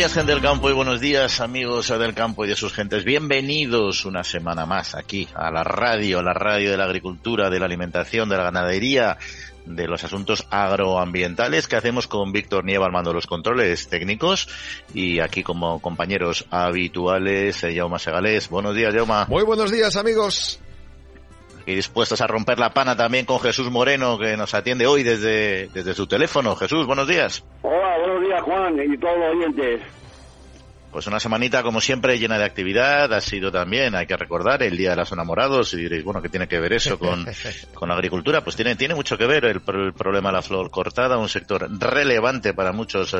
Días, gente del campo, y buenos días, amigos del campo y de sus gentes. Bienvenidos una semana más aquí a la radio, la radio de la agricultura, de la alimentación, de la ganadería, de los asuntos agroambientales que hacemos con Víctor Nieva al mando de los controles técnicos y aquí como compañeros habituales, eh, Jaume Segalés. Buenos días, Jaume. Muy buenos días, amigos y dispuestos a romper la pana también con Jesús Moreno, que nos atiende hoy desde, desde su teléfono. Jesús, buenos días. Buenos días, Juan, y todos los oyentes. Pues una semanita, como siempre, llena de actividad. Ha sido también, hay que recordar, el Día de los Enamorados. Y diréis, bueno, ¿qué tiene que ver eso con, con la agricultura? Pues tiene, tiene mucho que ver el, problema de la flor cortada, un sector relevante para muchos eh,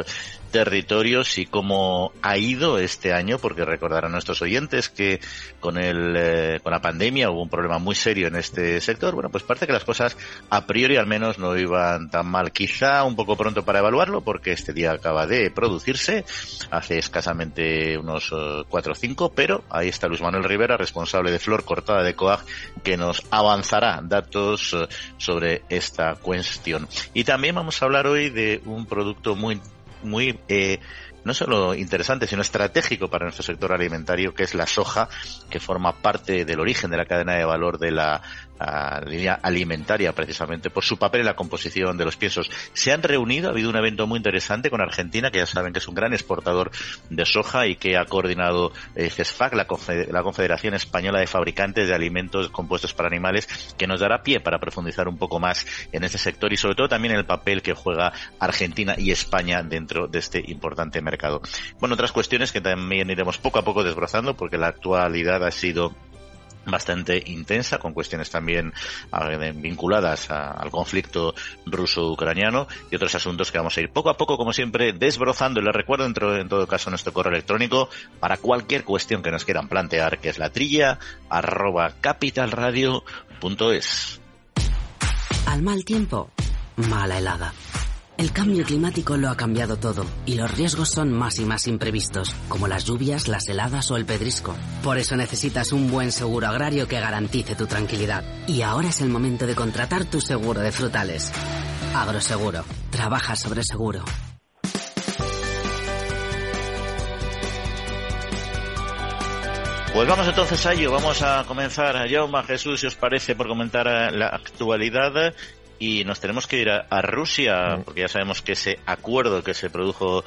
territorios y cómo ha ido este año, porque recordarán nuestros oyentes que con, el, eh, con la pandemia hubo un problema muy serio en este sector. Bueno, pues parece que las cosas a priori al menos no iban tan mal. Quizá un poco pronto para evaluarlo, porque este día acaba de producirse hace escasamente unos eh, cuatro o cinco, pero ahí está Luis Manuel Rivera, responsable de Flor Cortada de COAG, que nos avanzará datos eh, sobre esta cuestión. Y también vamos a hablar hoy de un producto muy, muy eh, no solo interesante, sino estratégico para nuestro sector alimentario, que es la soja, que forma parte del origen de la cadena de valor de la línea alimentaria, precisamente por su papel en la composición de los piensos. Se han reunido, ha habido un evento muy interesante con Argentina, que ya saben que es un gran exportador de soja y que ha coordinado eh, CESFAC, la, Confederación Española de Fabricantes de Alimentos Compuestos para Animales, que nos dará pie para profundizar un poco más en este sector y sobre todo también en el papel que juega Argentina y España dentro de este importante mercado. Bueno, otras cuestiones que también iremos poco a poco desbrozando porque la actualidad ha sido bastante intensa, con cuestiones también vinculadas al conflicto ruso-ucraniano y otros asuntos que vamos a ir poco a poco, como siempre, desbrozando. Les recuerdo, dentro, en todo caso, nuestro correo electrónico para cualquier cuestión que nos quieran plantear, que es la trilla arroba capitalradio.es. Al mal tiempo, mala helada. El cambio climático lo ha cambiado todo y los riesgos son más y más imprevistos, como las lluvias, las heladas o el pedrisco. Por eso necesitas un buen seguro agrario que garantice tu tranquilidad. Y ahora es el momento de contratar tu seguro de frutales. Agroseguro. Trabaja sobre seguro. Pues vamos entonces a ello, vamos a comenzar, Jaume, Jesús, si os parece, por comentar la actualidad y nos tenemos que ir a, Rusia, porque ya sabemos que ese acuerdo que se produjo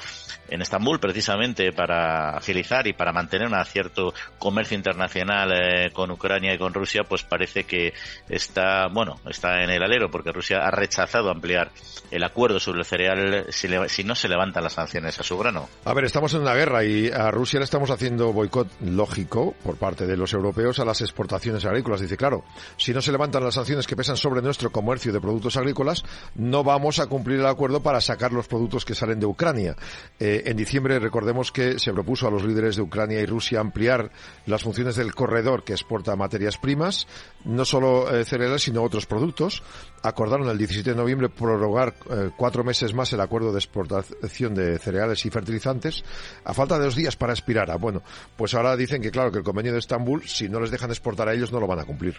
en Estambul precisamente para agilizar y para mantener un cierto comercio internacional eh, con Ucrania y con Rusia, pues parece que está, bueno, está en el alero porque Rusia ha rechazado ampliar el acuerdo sobre el cereal si, no se levantan las sanciones a su grano. A ver, estamos en una guerra y a Rusia le estamos haciendo boicot lógico por parte de los europeos a las exportaciones agrícolas. Dice, claro, si no se levantan las sanciones que pesan sobre nuestro comercio de productos agrícolas, no vamos a cumplir el acuerdo para sacar los productos que salen de Ucrania. Eh, en diciembre recordemos que se propuso a los líderes de Ucrania y Rusia ampliar las funciones del corredor que exporta materias primas, no solo eh, cereales, sino otros productos. Acordaron el 17 de noviembre prorrogar eh, cuatro meses más el acuerdo de exportación de cereales y fertilizantes, a falta de dos días para expirar. Ah, bueno, pues ahora dicen que claro, que el convenio de Estambul, si no les dejan exportar a ellos, no lo van a cumplir.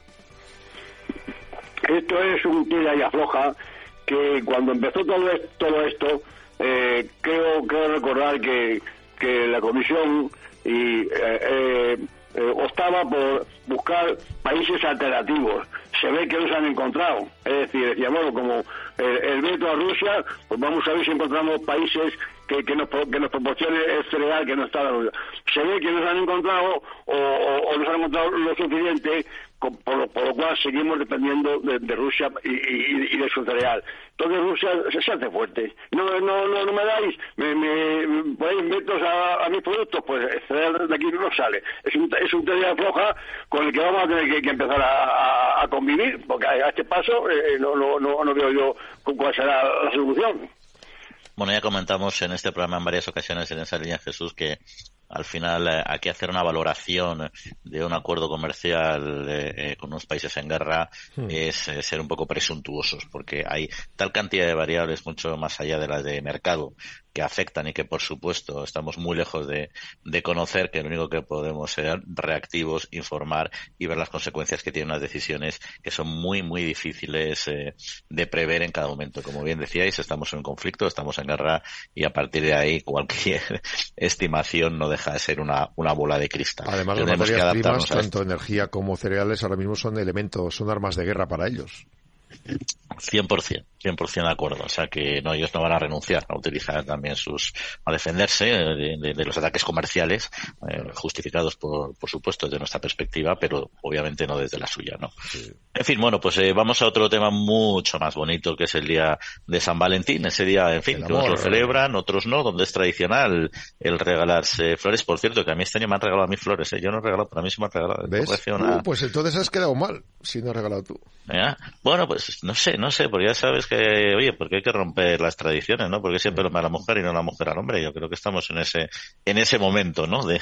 Esto es un tira y afloja que cuando empezó todo, todo esto, eh, creo, creo recordar que, que la Comisión y, eh, eh, eh, optaba por buscar países alternativos. Se ve que los han encontrado. Es decir, decía, bueno, como el, veto a Rusia, pues vamos a ver si encontramos países que, que, nos, que nos proporcione el cereal que no está la Se ve que nos han encontrado o, o, nos han encontrado lo suficiente por, lo cual seguimos dependiendo de, Rusia y, de su cereal. Entonces Rusia se, hace fuerte. No, no, no, me dais, me, me ponéis a, mis productos, pues de aquí no sale. Es un, es un cereal floja con el que vamos a tener que, empezar a, convivir, porque a este paso eh, no, no, no, veo yo cuál será la solución. Bueno, ya comentamos en este programa en varias ocasiones en esa línea, Jesús, que al final eh, hay que hacer una valoración de un acuerdo comercial eh, eh, con unos países en guerra hmm. es ser un poco presuntuosos porque hay tal cantidad de variables mucho más allá de las de mercado que afectan y que por supuesto estamos muy lejos de, de conocer que lo único que podemos ser reactivos, informar y ver las consecuencias que tienen las decisiones que son muy muy difíciles de prever en cada momento. Como bien decíais, estamos en un conflicto, estamos en guerra y a partir de ahí cualquier estimación no deja de ser una, una bola de cristal. Además, las materias primas, tanto energía como cereales, ahora mismo son elementos, son armas de guerra para ellos. 100%, 100% de acuerdo. O sea que no, ellos no van a renunciar a utilizar también sus, a defenderse de, los ataques comerciales, eh, justificados por, por supuesto desde nuestra perspectiva, pero obviamente no desde la suya, ¿no? En fin, bueno, pues eh, vamos a otro tema mucho más bonito que es el día de San Valentín. Ese día, en fin, que unos lo celebran, otros no, donde es tradicional el regalarse flores. Por cierto, que a mí este año me han regalado a mí flores, ¿eh? Yo no he regalado, pero a mí se me han regalado. Uh, pues entonces has quedado mal si no has regalado tú. Bueno, pues no sé, no sé, porque ya sabes que, oye, porque hay que romper las tradiciones, ¿no? Porque siempre lo a la mujer y no la mujer al hombre. Yo creo que estamos en ese, en ese momento, ¿no? De,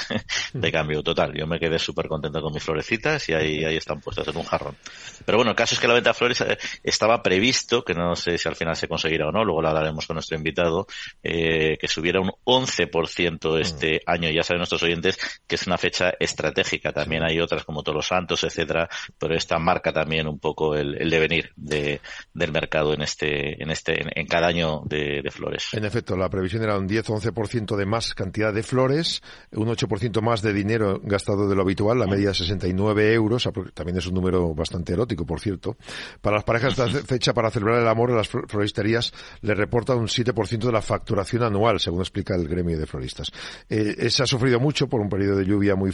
de cambio total. Yo me quedé súper contento con mis florecitas y ahí, ahí están puestas en un jarrón. Pero bueno, el caso es que la venta de flores eh, estaba previsto, que no sé si al final se conseguirá o no, luego lo hablaremos con nuestro invitado, eh, que subiera un 11% este mm. año. Ya saben nuestros oyentes que es una fecha estratégica. También hay otras como Todos los Santos, etcétera, pero esta marca también un poco el, el devenir de, del mercado en este, en este, en, cada año de, flores. En efecto, la previsión era un 10 o 11% de más cantidad de flores, un 8% más de dinero gastado de lo habitual, la media 69 euros, también es un número bastante erótico, por cierto. Para las parejas de fecha para celebrar el amor, las floristerías le reportan un 7% de la facturación anual, según explica el gremio de floristas. Eh, se ha sufrido mucho por un periodo de lluvia muy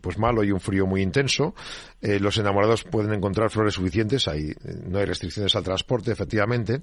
pues malo y un frío muy intenso. Eh, los enamorados pueden encontrar flores suficientes, hay, no hay restricciones al transporte, efectivamente,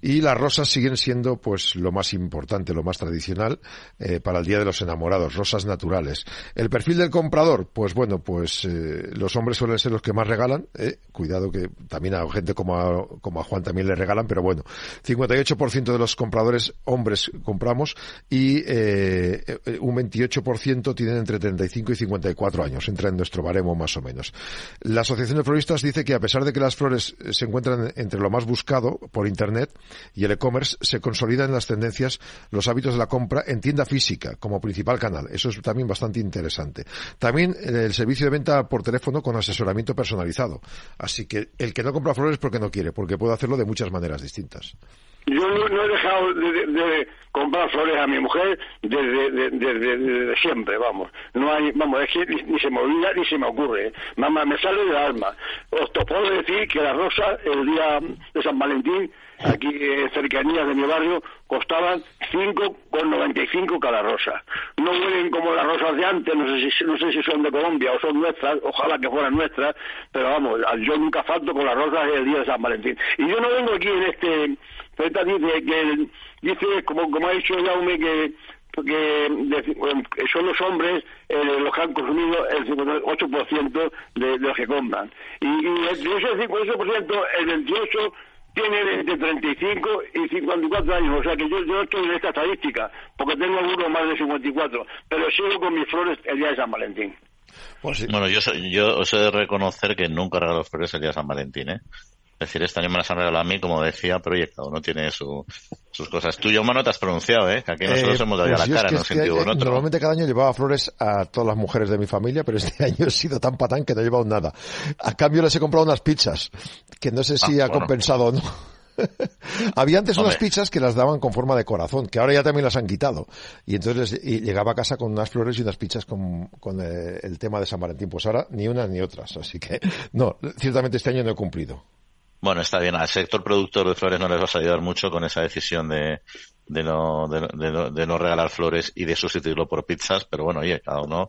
y las rosas siguen siendo pues lo más importante, lo más tradicional eh, para el Día de los Enamorados, rosas naturales. El perfil del comprador, pues bueno, pues eh, los hombres suelen ser los que más regalan, eh, cuidado que también a gente como a, como a Juan también le regalan, pero bueno, 58% de los compradores hombres compramos y un 28% tienen entre 35 y 54 años, entra en nuestro baremo más o menos. La Asociación de Floristas dice que a pesar de que las flores se encuentran entre lo más buscado por Internet y el e-commerce, se consolidan en las tendencias los hábitos de la compra en tienda física como principal canal. Eso es también bastante interesante. También eh, el servicio de venta por teléfono con asesoramiento personalizado. Así que el que no compra flores porque no quiere, porque puede hacerlo de muchas maneras distintas. Yo no, he dejado de, comprar flores a mi mujer desde, siempre, vamos. No hay, vamos, es que ni, se me olvida ni se me ocurre. Mamá, me sale del alma. Os puedo decir que las rosas el día de San Valentín, aquí en cercanías de mi barrio, costaban 5,95 cada rosa. No huelen como las rosas de antes, no sé, si, no sé si son de Colombia o son nuestras, ojalá que fueran nuestras, pero vamos, yo nunca falto con las rosas el día de San Valentín. Y yo no vengo aquí en este dice que dice, como, como ha dicho Jaume, que que son los hombres eh, los que han consumido el 58% de, de los que compran. Y, y de ese 58%, el 28% tiene entre 35 y 54 años. O sea que yo, yo estoy en esta estadística, porque tengo algunos más de 54, pero sigo con mis flores el día de San Valentín. Pues bueno, yo, yo os he de reconocer que nunca regalo flores el día de San Valentín, ¿eh? Es decir, este año me las han regalado a mí, como decía, proyectado, no tiene sus cosas. Tú, yo, no te has pronunciado, ¿eh? Que aquí nosotros eh, hemos dado pues la cara, en un sentido o en otro. Normalmente cada año llevaba flores a todas las mujeres de mi familia, pero este año he sido tan patán que no he llevado nada. A cambio les he comprado unas pizzas, que no sé si ah, ha compensado o no. Había antes unas pizzas que las daban con forma de corazón, que ahora ya también las han quitado. Y entonces llegaba a casa con unas flores y unas pizzas con, con eh, el tema de San Valentín. Pues ahora ni unas ni otras. Así que, no, ciertamente este año no he cumplido. Bueno, está bien. Al sector productor de flores no les vas a ayudar mucho con esa decisión de, de no, de, no regalar flores y de sustituirlo por pizzas, pero bueno, oye, cada uno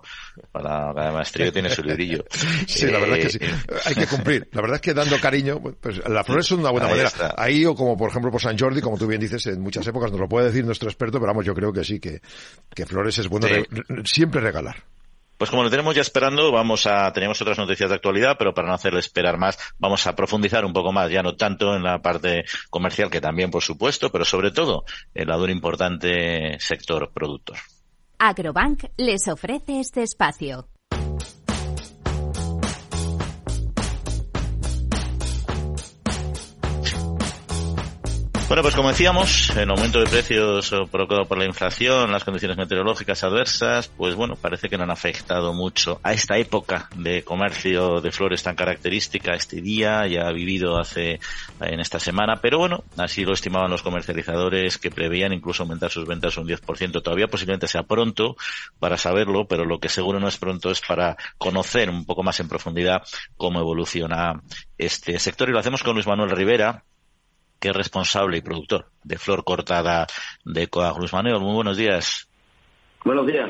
para cada maestría tiene su librillo. Sí, la verdad es que sí. Eh, Hay que cumplir. La verdad es que dando cariño, pues las flores son una buena manera. Ahí o como por ejemplo por San Jordi, como tú bien dices, en muchas épocas nos lo puede decir nuestro experto, pero vamos, yo creo que sí, que, que flores es bueno siempre regalar. Pues como lo tenemos ya esperando, vamos a, tenemos otras noticias de actualidad, pero para no hacerle esperar más, vamos a profundizar un poco más, ya no tanto en la parte comercial, que también por supuesto, pero sobre todo en la un importante sector productor. Agrobank les ofrece este espacio. Bueno, pues como decíamos, el aumento de precios provocado por la inflación, las condiciones meteorológicas adversas, pues bueno, parece que no han afectado mucho a esta época de comercio de flores tan característica, este día ya ha vivido hace en esta semana, pero bueno, así lo estimaban los comercializadores que preveían incluso aumentar sus ventas un 10%. Todavía posiblemente sea pronto para saberlo, pero lo que seguro no es pronto es para conocer un poco más en profundidad cómo evoluciona este sector y lo hacemos con Luis Manuel Rivera, que es responsable y productor de Flor Cortada de Coaglus Manuel. Muy buenos días. Buenos días.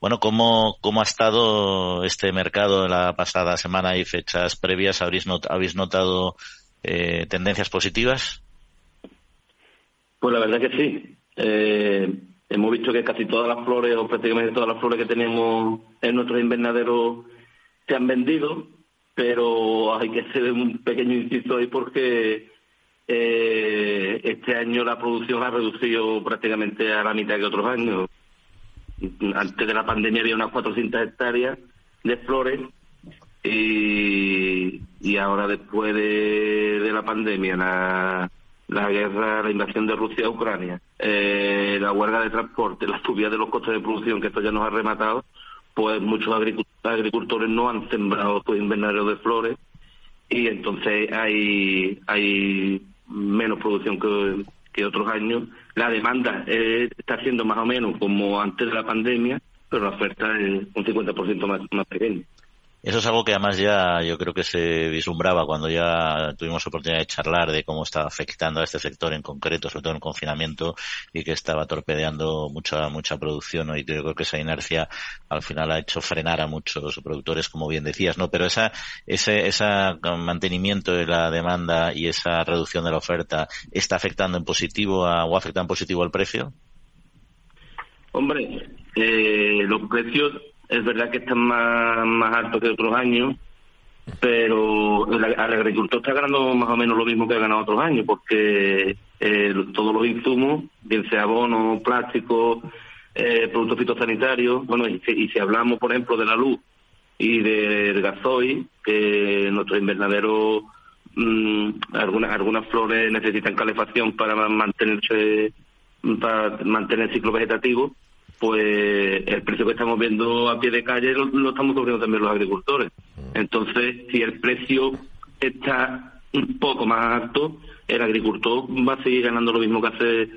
Bueno, ¿cómo, cómo ha estado este mercado en la pasada semana y fechas previas? ¿Habéis, habéis notado eh, tendencias positivas? Pues la verdad que sí. Eh, hemos visto que casi todas las flores, o prácticamente todas las flores que tenemos en nuestro invernadero se han vendido, pero hay que hacer un pequeño inciso ahí porque eh, este año la producción ha reducido prácticamente a la mitad que otros años. Antes de la pandemia había unas 400 hectáreas de flores y, y ahora después de, la pandemia, la, la guerra, la invasión de Rusia a Ucrania, eh, la huelga de transporte, la subida de los costes de producción, que esto ya nos ha rematado, pues muchos agricultores no han sembrado su invernadero de flores y entonces hay, hay menos producción que, que otros años. La demanda eh, está siendo más o menos como antes de la pandemia, pero la oferta es un 50% más, más pequeña. Eso es algo que además ya yo creo que se vislumbraba cuando ya tuvimos oportunidad de charlar de cómo estaba afectando a este sector en concreto, sobre todo en el confinamiento, y que estaba torpedeando mucha mucha producción. Y yo creo que esa inercia al final ha hecho frenar a muchos productores, como bien decías, ¿no? Pero esa, ese, ese mantenimiento de la demanda y esa reducción de la oferta está afectando en positivo a, o afecta en positivo al precio. Hombre, eh, los precios es verdad que están más, más altos que otros años, pero el, agricultor está ganando más o menos lo mismo que ha ganado otros años, porque eh, todos los insumos, bien sea abono, plástico, eh, productos fitosanitarios, bueno, y si, hablamos, por ejemplo, de la luz y del gasoil, que nuestro invernadero, mmm, algunas, algunas flores necesitan calefacción para mantenerse, para mantener el ciclo vegetativo, pues el precio que estamos viendo a pie de calle lo, estamos sufriendo también los agricultores. Entonces, si el precio está un poco más alto, el agricultor va a seguir ganando lo mismo que hace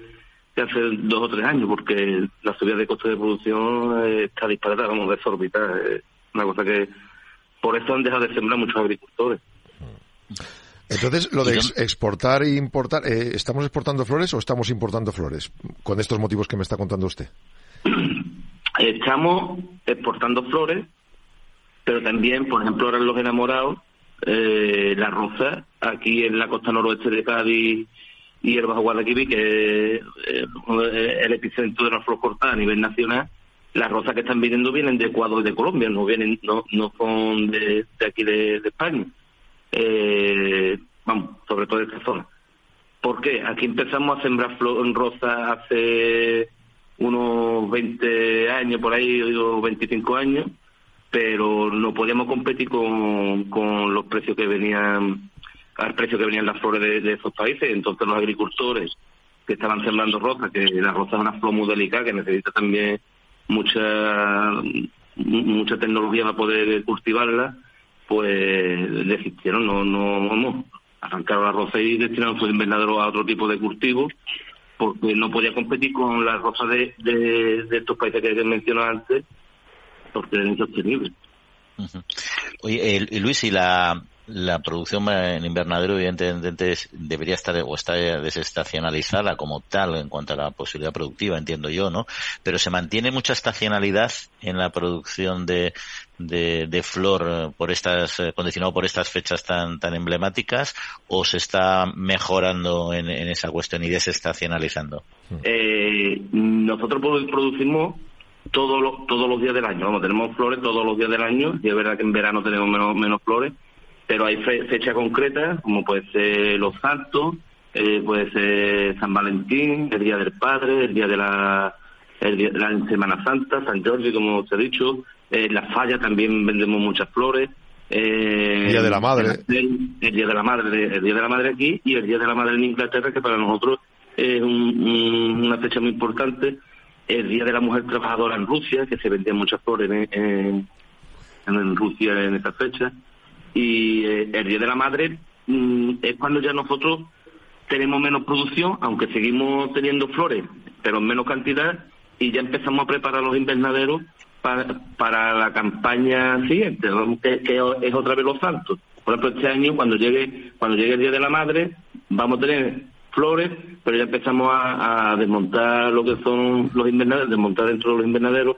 que hace dos o tres años, porque la subida de costes de producción está disparada, vamos, desorbitada. Es una cosa que por eso han dejado de sembrar muchos agricultores. Entonces, lo de exportar e importar, eh, ¿estamos exportando flores o estamos importando flores? Con estos motivos que me está contando usted. Estamos exportando flores, pero también, por ejemplo, ahora Los Enamorados, eh, la rosa, aquí en la costa noroeste de Cádiz y el Bajo Guadalquivir, que es eh, el epicentro de la flor cortada a nivel nacional, las rosas que están viniendo vienen de Ecuador y de Colombia, no vienen no, no son de, aquí de, España. Eh, vamos, sobre todo de esta zona. ¿Por qué? Aquí empezamos a sembrar flor, rosa hace unos 20 años por ahí, digo 25 años, pero no podíamos competir con, con los precios que venían, al precio que venían las flores de, esos países. Entonces los agricultores que estaban sembrando rosa, que la rosa es una flor muy delicada, que necesita también mucha mucha tecnología para poder cultivarla, pues desistieron, no, no, vamos, arrancaron la rosa y destinaron su invernadero a otro tipo de cultivo porque no podía competir con las rosas de, de, estos países que he mencionado antes, porque eran insostenibles. Oye, Luis, y la, la producción en invernadero evidentemente debería estar o está desestacionalizada como tal en cuanto a la posibilidad productiva, entiendo yo, ¿no? Pero se mantiene mucha estacionalidad en la producción de, de, flor por estas, eh, condicionado por estas fechas tan, tan emblemáticas o se está mejorando en, esa cuestión y desestacionalizando? Eh, nosotros producimos todos todos los días del año. Vamos, tenemos flores todos los días del año. Y es verdad que en verano tenemos menos, menos flores pero hay fechas concretas, como puede ser Los Santos, eh, puede ser San Valentín, el Día del Padre, el Día de la, la Semana Santa, San Jorge, como os he dicho, eh, La Falla también vendemos muchas flores. Eh, Día de la Madre. El, Día de la Madre, el Día de la Madre aquí y el Día de la Madre en Inglaterra, que para nosotros es una fecha muy importante. El Día de la Mujer Trabajadora en Rusia, que se vendían muchas flores en, en Rusia en esta fecha y eh, el Día de la Madre mm, es cuando ya nosotros tenemos menos producción, aunque seguimos teniendo flores, pero en menos cantidad, y ya empezamos a preparar los invernaderos para, para la campaña siguiente, que, es otra vez los santos. Por ejemplo, este año, cuando llegue, cuando llegue el Día de la Madre, vamos a tener flores, pero ya empezamos a, desmontar lo que son los invernaderos, desmontar dentro de los invernaderos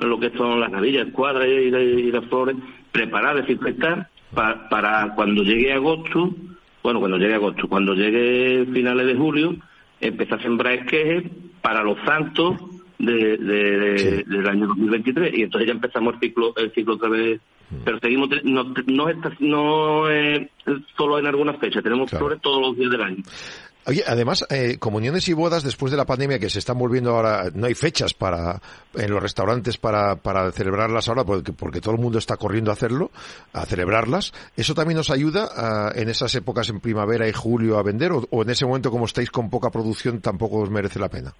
lo que son las navillas, cuadras y, y, las flores, preparar, desinfectar para, cuando llegue agosto, bueno, cuando llegue agosto, cuando llegue finales de julio, empezar a sembrar esquejes para los santos de, del año 2023 y entonces ya empezamos el ciclo el ciclo otra vez. Mm. pero seguimos no no, está, no es solo en algunas fechas tenemos flores todos los días del año Oye, además, eh, comuniones y bodas después de la pandemia que se están volviendo ahora, no hay fechas para en los restaurantes para, para celebrarlas ahora porque, porque todo el mundo está corriendo a hacerlo, a celebrarlas. ¿Eso también nos ayuda a, en esas épocas en primavera y julio a vender o en ese momento como estáis con poca producción tampoco os merece la pena?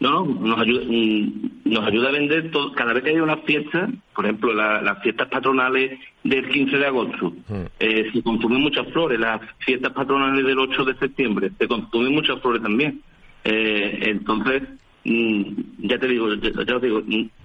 No, nos ayuda, mm, nos ayuda a vender todo, cada vez que hay una fiesta, por ejemplo, las fiestas patronales del 15 de agosto, mm. eh, se consumen muchas flores, las fiestas patronales del 8 de septiembre, se consumen muchas flores también. Eh, entonces, mm, ya te digo, ya, digo,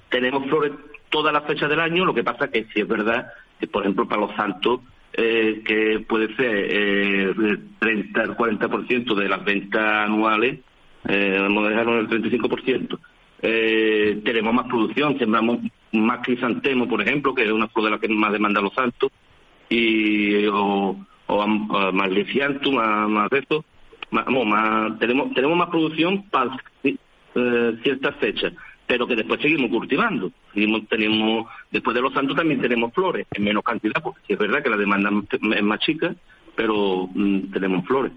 tenemos flores todas las fechas del año, lo que pasa que si es verdad que, por ejemplo, para los santos, eh, que puede ser eh, 30 al 40% de las ventas anuales, eh, dejarlo en el 35%. Eh, tenemos más producción, sembramos más crisantemo, por ejemplo, que es una flor de la que más demanda los santos, y, o, o, más liciantum, más, más esto. Más, más, tenemos, tenemos más producción para eh, ciertas fechas, pero que después seguimos cultivando. Seguimos, tenemos, después de los santos también tenemos flores, en menos cantidad, porque es verdad que la demanda es más chica, pero mm, tenemos flores.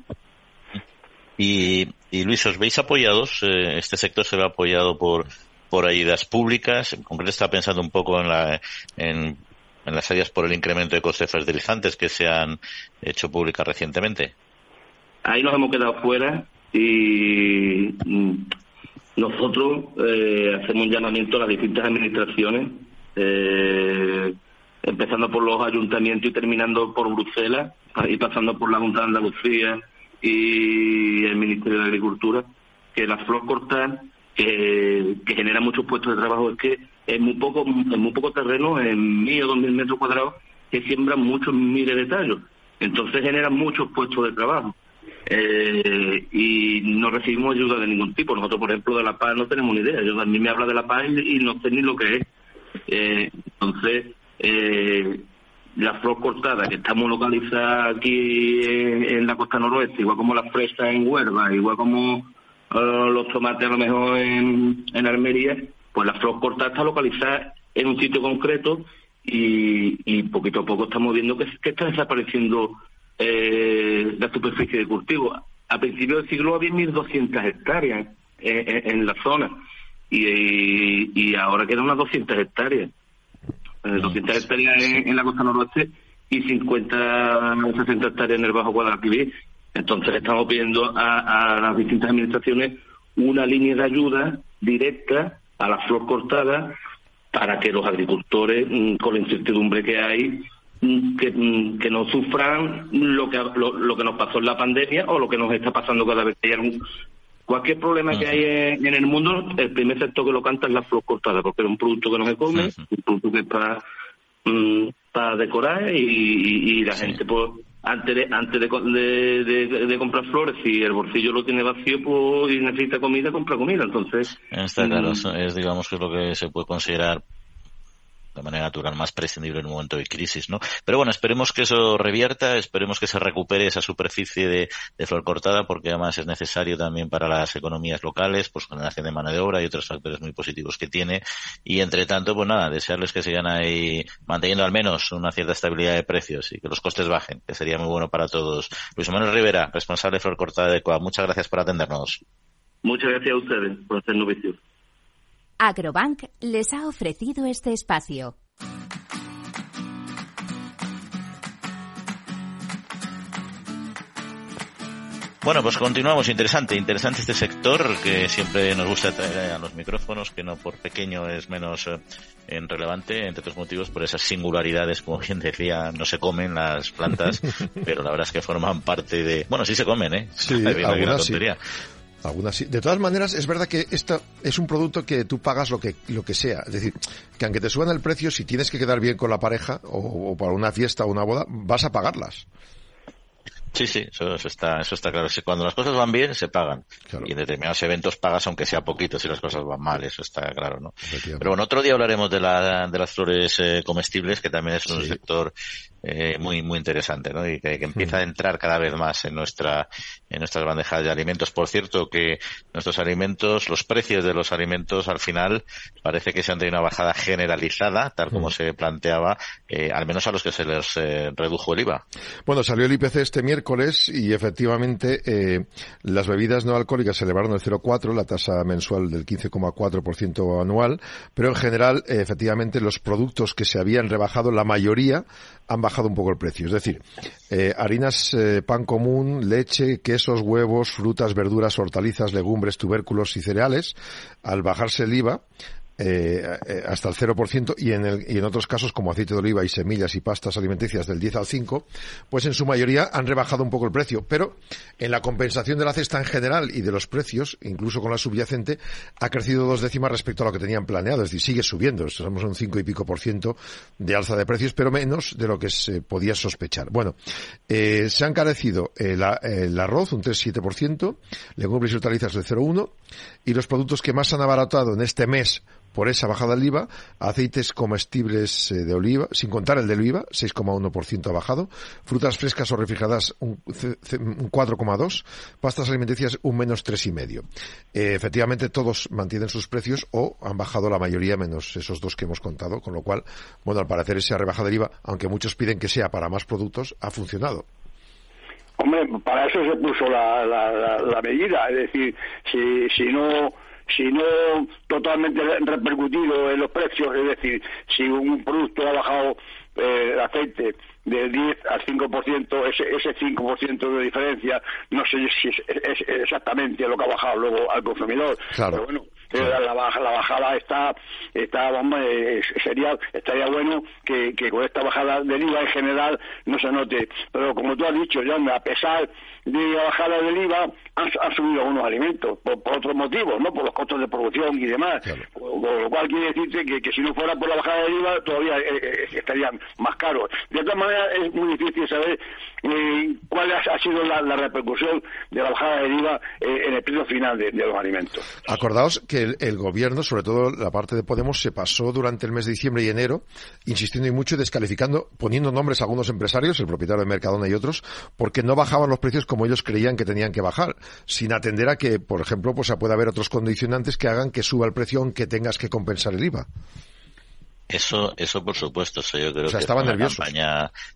Y, Luis, ¿os veis apoyados? Eh, este sector se ve apoyado por, por ayudas públicas. En concreto está pensando un poco en las ayudas por el incremento de costes fertilizantes que se han hecho públicas recientemente. Ahí nos hemos quedado fuera y mm, nosotros eh, hacemos un llamamiento a las distintas administraciones, eh, empezando por los ayuntamientos y terminando por Bruselas y pasando por la Junta de Andalucía y el Ministerio de Agricultura, que la flor cortar, que, genera muchos puestos de trabajo, es que es muy poco, en muy poco terreno, en mil o dos mil metros cuadrados, que siembran muchos miles de tallos. Entonces genera muchos puestos de trabajo. Eh, y no recibimos ayuda de ningún tipo. Nosotros, por ejemplo, de La Paz no tenemos ni idea. Yo, a mí me habla de La Paz y, no sé ni lo que es. Eh, entonces, eh, la flor cortada, que estamos localizadas aquí en, la costa noroeste, igual como las fresas en Huelva, igual como eh, los tomates a lo mejor en, en Almería, pues la flor cortada está localizada en un sitio concreto y, poquito a poco estamos viendo que, está desapareciendo eh, la superficie de cultivo. A principios del siglo había 1.200 hectáreas en, la zona y, y ahora quedan unas 200 hectáreas. 200 eh, hectáreas en, la costa noroeste y 50 o 60 hectáreas en el Bajo Guadalquivir. Entonces estamos pidiendo a, las distintas administraciones una línea de ayuda directa a la flor cortada para que los agricultores, mm, con la incertidumbre que hay, mm, mm, que, no sufran lo que, lo, que nos pasó en la pandemia o lo que nos está pasando cada vez que hay algún, Cualquier problema que hay en, el mundo, el primer sector que lo canta es la flor cortada, porque es un producto que no se come, un producto que está mm, para decorar y, la gente pues antes de antes de, de, comprar flores si el bolsillo lo tiene vacío pues y necesita comida compra comida. Entonces está claro mm, es digamos que es lo que se puede considerar de manera natural más prescindible en un momento de crisis, ¿no? Pero bueno, esperemos que eso revierta, esperemos que se recupere esa superficie de, flor cortada, porque además es necesario también para las economías locales, pues generación de mano de obra y otros factores muy positivos que tiene. Y entre tanto, pues nada, desearles que sigan ahí manteniendo al menos una cierta estabilidad de precios y que los costes bajen, que sería muy bueno para todos. Luis Manuel Rivera, responsable de flor cortada de Coa, muchas gracias por atendernos. Muchas gracias a ustedes por hacernos visión. Agrobank les ha ofrecido este espacio. Bueno, pues continuamos. Interesante, interesante este sector que siempre nos gusta traer a los micrófonos, que no por pequeño es menos eh, relevante, entre otros motivos por esas singularidades, como bien decía, no se comen las plantas, pero la verdad es que forman parte de... Bueno, sí se comen, ¿eh? Sí, algunas sí. De todas maneras, es verdad que esto es un producto que tú pagas lo que, lo que sea. Es decir, que aunque te suban el precio, si tienes que quedar bien con la pareja o, o para una fiesta o una boda, vas a pagarlas. Sí, sí, eso, está, eso está claro. Cuando las cosas van bien, se pagan. Y en determinados eventos pagas aunque sea poquito si las cosas van mal, eso está claro, ¿no? Pero bueno, otro día hablaremos de, la, de las flores eh, comestibles, que también es un sector eh, muy, muy interesante, ¿no? Y que, empieza a entrar cada vez más en nuestra, en nuestras bandejas de alimentos. Por cierto, que nuestros alimentos, los precios de los alimentos al final parece que se han tenido una bajada generalizada, tal como se planteaba, eh, al menos a los que se les redujo el IVA. Bueno, salió el IPC este miércoles y efectivamente eh, las bebidas no alcohólicas se elevaron del 0,4, la tasa mensual del 15,4% anual, pero en general, eh, efectivamente, los productos que se habían rebajado, la mayoría han bajado un poco el precio. Es decir, eh, harinas, pan común, leche, quesos, huevos, frutas, verduras, hortalizas, legumbres, tubérculos y cereales, al bajarse el IVA, eh, eh, hasta el 0% y en, el, y en otros casos como aceite de oliva y semillas y pastas alimenticias del 10 al 5, pues en su mayoría han rebajado un poco el precio. Pero en la compensación de la cesta en general y de los precios, incluso con la subyacente, ha crecido dos décimas respecto a lo que tenían planeado. Es decir, sigue subiendo. Estamos un 5 y pico por ciento de alza de precios, pero menos de lo que se podía sospechar. Bueno, eh, se ha encarecido el, el arroz un 3,7%, legumbres y hortalizas del 0,1% y los productos que más han abaratado en este mes por esa bajada del IVA, aceites comestibles eh, de oliva, sin contar el del IVA, 6,1% ha bajado, frutas frescas o refrigeradas un, 4,2%, pastas alimenticias un menos 3,5%. Eh, efectivamente, todos mantienen sus precios o han bajado la mayoría menos esos dos que hemos contado, con lo cual, bueno, al parecer esa rebaja del IVA, aunque muchos piden que sea para más productos, ha funcionado. Hombre, para eso se puso la, la medida, es decir, si, si no si no totalmente repercutido en los precios, es decir, si un producto ha bajado eh, el aceite de 10 al 5%, ese, ese 5% de diferencia, no sé si es, exactamente lo que ha bajado luego al consumidor. Pero bueno, la, baja, la bajada está, está eh, sería, estaría bueno que, que con esta bajada del IVA en general no se note. Pero como tú has dicho, John, a pesar de la bajada del IVA, han, subido algunos alimentos, por, otros motivos, ¿no? Por los costos de producción y demás. Con lo cual quiere decirte que, que, si no fuera por la bajada del IVA, todavía eh, eh, estarían más caros. De todas maneras, es muy difícil saber cuál ha, sido la, repercusión de la bajada del IVA en el precio final de, de los alimentos. Acordaos que el, gobierno, sobre todo la parte de Podemos, se pasó durante el mes de diciembre y enero insistiendo y mucho descalificando, poniendo nombres a algunos empresarios, el propietario de Mercadona y otros, porque no bajaban los precios como ellos creían que tenían que bajar, sin atender a que, por ejemplo, pues puede haber otros condicionantes que hagan que suba el precio aunque tengas que compensar el IVA. Eso, eso por supuesto, eso yo creo o sea, que estaban nerviosos.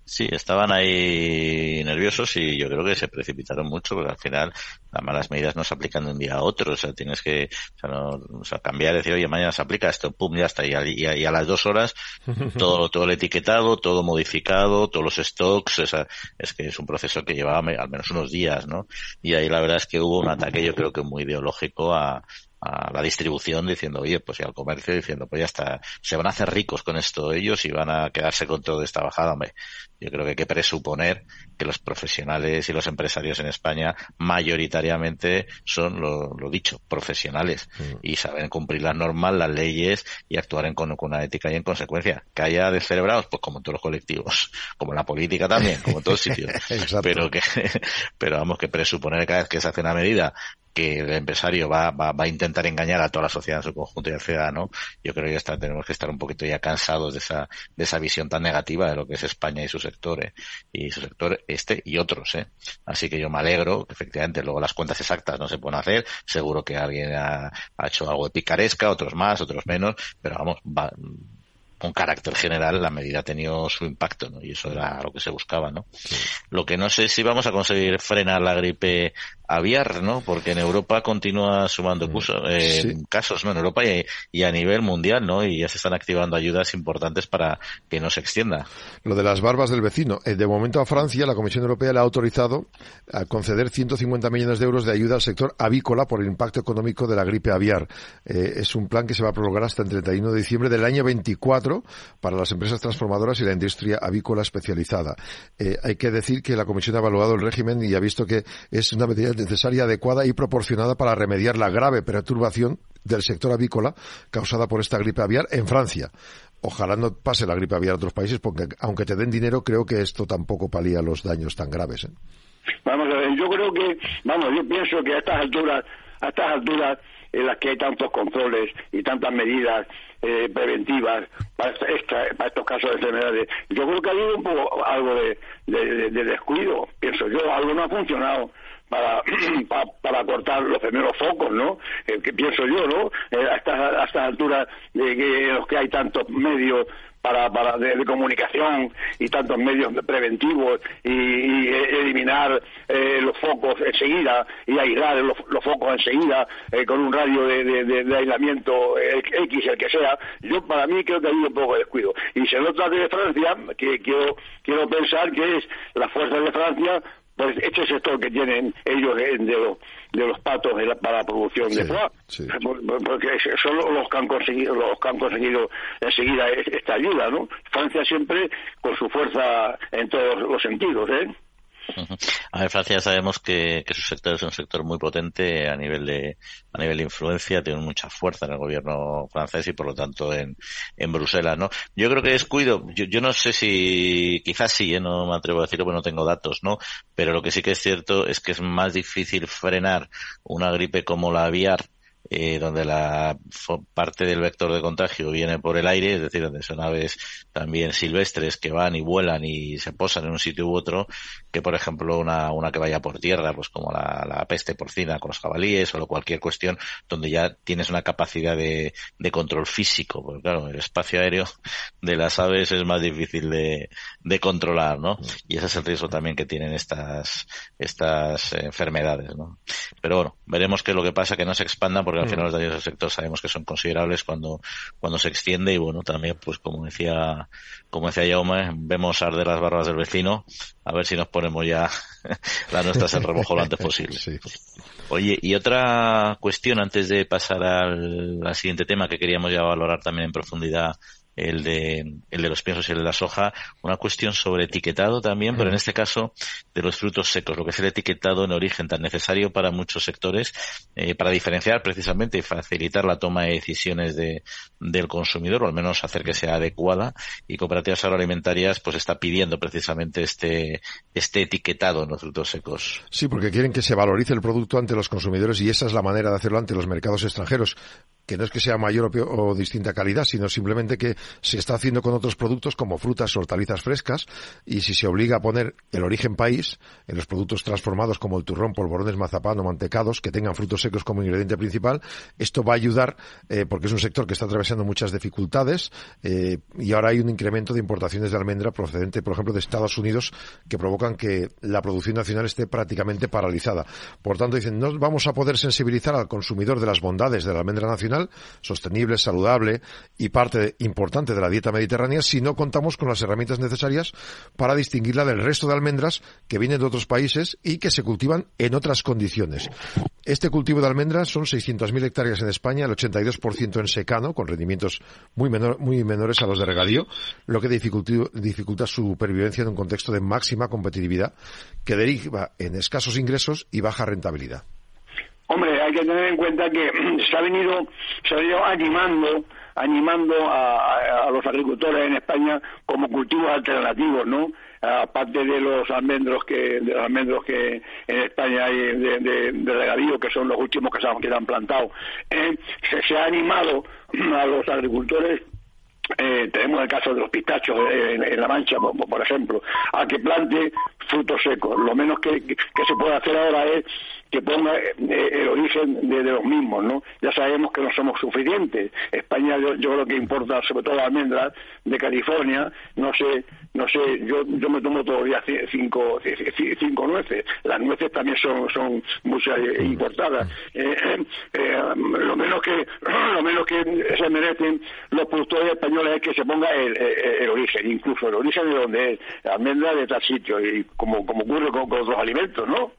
sí, estaban ahí nerviosos y yo creo que se precipitaron mucho porque al final las malas medidas no se aplican de un día a otro, o sea, tienes que o sea, no, o sea, cambiar, decir, oye, mañana se aplica esto, pum, ya está, y a, y a, las dos horas todo, todo el etiquetado, todo modificado, todos los stocks, o sea, es que es un proceso que llevaba al menos unos días, ¿no? Y ahí la verdad es que hubo un ataque yo creo que muy ideológico a, a la distribución diciendo, oye, pues y al comercio diciendo, pues ya está, se van a hacer ricos con esto ellos y van a quedarse con toda esta bajada. Hombre, yo creo que hay que presuponer que los profesionales y los empresarios en España mayoritariamente son, lo, dicho, profesionales mm. y saben cumplir las normas, las leyes y actuar en, con, una ética y en consecuencia. Que haya descerebrados, pues como en todos los colectivos, como en la política también, como en todos sitios. pero que, pero vamos, que presuponer cada vez que se hace una medida que el empresario va, va, va, a intentar engañar a toda la sociedad en su conjunto y al ciudadano, yo creo que está, tenemos que estar un poquito ya cansados de esa, de esa visión tan negativa de lo que es España y su sector, ¿eh? y su sector este y otros, ¿eh? Así que yo me alegro, que efectivamente luego las cuentas exactas no se pueden hacer, seguro que alguien ha, ha hecho algo de picaresca, otros más, otros menos, pero vamos, va, con carácter general la medida ha tenido su impacto, ¿no? Y eso era lo que se buscaba, ¿no? Lo que no sé si vamos a conseguir frenar la gripe aviar, ¿no? Porque en Europa continúa sumando mm, eh, casos, ¿no? En Europa y, a nivel mundial, ¿no? Y ya se están activando ayudas importantes para que no se extienda. Lo de las barbas del vecino. Eh, de momento a Francia la Comisión Europea le ha autorizado a conceder 150 millones de euros de ayuda al sector avícola por el impacto económico de la gripe aviar. Eh, es un plan que se va a prolongar hasta el 31 de diciembre del año 24 para las empresas transformadoras y la industria avícola especializada. hay que decir que la Comisión ha evaluado el régimen y ha visto que es una medida necesaria, adecuada y proporcionada para remediar la grave perturbación del sector avícola causada por esta gripe aviar en Francia. Ojalá no pase la gripe aviar a otros países, porque aunque te den dinero, creo que esto tampoco palía los daños tan graves. ¿eh? Vamos a ver, yo creo que, vamos, yo pienso que a estas alturas, a estas alturas en las que hay tantos controles y tantas medidas eh, preventivas para, estos casos de enfermedades. Yo creo que ha habido un poco algo de descuido, pienso yo, algo no ha funcionado para, para, cortar los primeros focos, ¿no? Eh, que pienso yo, ¿no? Eh, a, estas, alturas de que, en los que hay tantos medios para, para de, comunicación y tantos medios preventivos y, eliminar eh, los focos enseguida y aislar los, focos enseguida con un radio de, aislamiento X, el que sea, yo para mí creo que ha habido un poco de descuido. Y se nota de Francia, que quiero, quiero pensar que es las fuerzas de Francia pues este sector que tienen ellos de, de los patos para la producción de foie, porque son los que han conseguido los que han conseguido enseguida esta ayuda, ¿no? Francia siempre con su fuerza en todos los sentidos, ¿eh? A ver, Francia sabemos que, su sector es un sector muy potente a nivel de a nivel de influencia, tiene mucha fuerza en el gobierno francés y por lo tanto en, en Bruselas, ¿no? Yo creo que descuido, yo, yo no sé si, quizás sí, ¿eh? no me atrevo a decirlo porque no tengo datos, ¿no? Pero lo que sí que es cierto es que es más difícil frenar una gripe como la aviar eh, donde la parte del vector de contagio viene por el aire, es decir, donde son aves también silvestres que van y vuelan y se posan en un sitio u otro, que por ejemplo una, una que vaya por tierra, pues como la, la peste porcina con los jabalíes o cualquier cuestión donde ya tienes una capacidad de, de control físico, porque claro, el espacio aéreo de las aves es más difícil de, de controlar, ¿no? Y ese es el riesgo también que tienen estas, estas enfermedades, ¿no? Pero bueno, veremos qué es lo que pasa, que no se expandan porque al mm. final los daños del sector sabemos que son considerables cuando, cuando se extiende y bueno, también pues como decía, como decía Jaume, vemos arder las barbas del vecino, a ver si nos ponemos ya las nuestras en remojo lo antes posible. Oye, y otra cuestión antes de pasar al, al siguiente tema que queríamos ya valorar también en profundidad el de, el de los piensos y el de la soja, una cuestión sobre etiquetado también, pero en este caso de los frutos secos, lo que es el etiquetado en origen tan necesario para muchos sectores, eh, para diferenciar precisamente y facilitar la toma de decisiones de, del consumidor, o al menos hacer que sea adecuada, y cooperativas agroalimentarias pues está pidiendo precisamente este, este etiquetado en los frutos secos. Sí, porque quieren que se valorice el producto ante los consumidores y esa es la manera de hacerlo ante los mercados extranjeros que no es que sea mayor o, distinta calidad, sino simplemente que se está haciendo con otros productos como frutas o hortalizas frescas y si se obliga a poner el origen país en los productos transformados como el turrón, polvorones, mazapán o mantecados que tengan frutos secos como ingrediente principal, esto va a ayudar eh, porque es un sector que está atravesando muchas dificultades eh, y ahora hay un incremento de importaciones de almendra procedente, por ejemplo, de Estados Unidos que provocan que la producción nacional esté prácticamente paralizada. Por tanto, dicen, no vamos a poder sensibilizar al consumidor de las bondades de la almendra nacional sostenible, saludable y parte importante de la dieta mediterránea si no contamos con las herramientas necesarias para distinguirla del resto de almendras que vienen de otros países y que se cultivan en otras condiciones. Este cultivo de almendras son 600.000 hectáreas en España, el 82% en secano, con rendimientos muy, muy menores a los de regadío, lo que dificulta su supervivencia en un contexto de máxima competitividad que deriva en escasos ingresos y baja rentabilidad. Hombre, hay que tener en cuenta que se ha venido, se ha venido animando animando a, los agricultores en España como cultivos alternativos, ¿no? Aparte de los almendros que de los almendros que en España hay de, regadío, que son los últimos que se han, plantado, eh, se ha animado a los agricultores eh, tenemos el caso de los pistachos en, La Mancha, por, ejemplo, a que plante frutos secos. Lo menos que, se puede hacer ahora es que ponga eh, el origen de, los mismos, ¿no? Ya sabemos que no somos suficientes. España, yo, yo creo que importa sobre todo almendras de California, no sé, no sé, yo, yo me tomo todavía cinco, cinco nueces. Las nueces también son, son muchas mm. importadas. Eh, lo menos que, lo menos que se merecen los productores españoles es que se ponga el, origen, incluso el origen de donde es, almendra de tal sitio, y como, como ocurre con, otros alimentos, ¿no?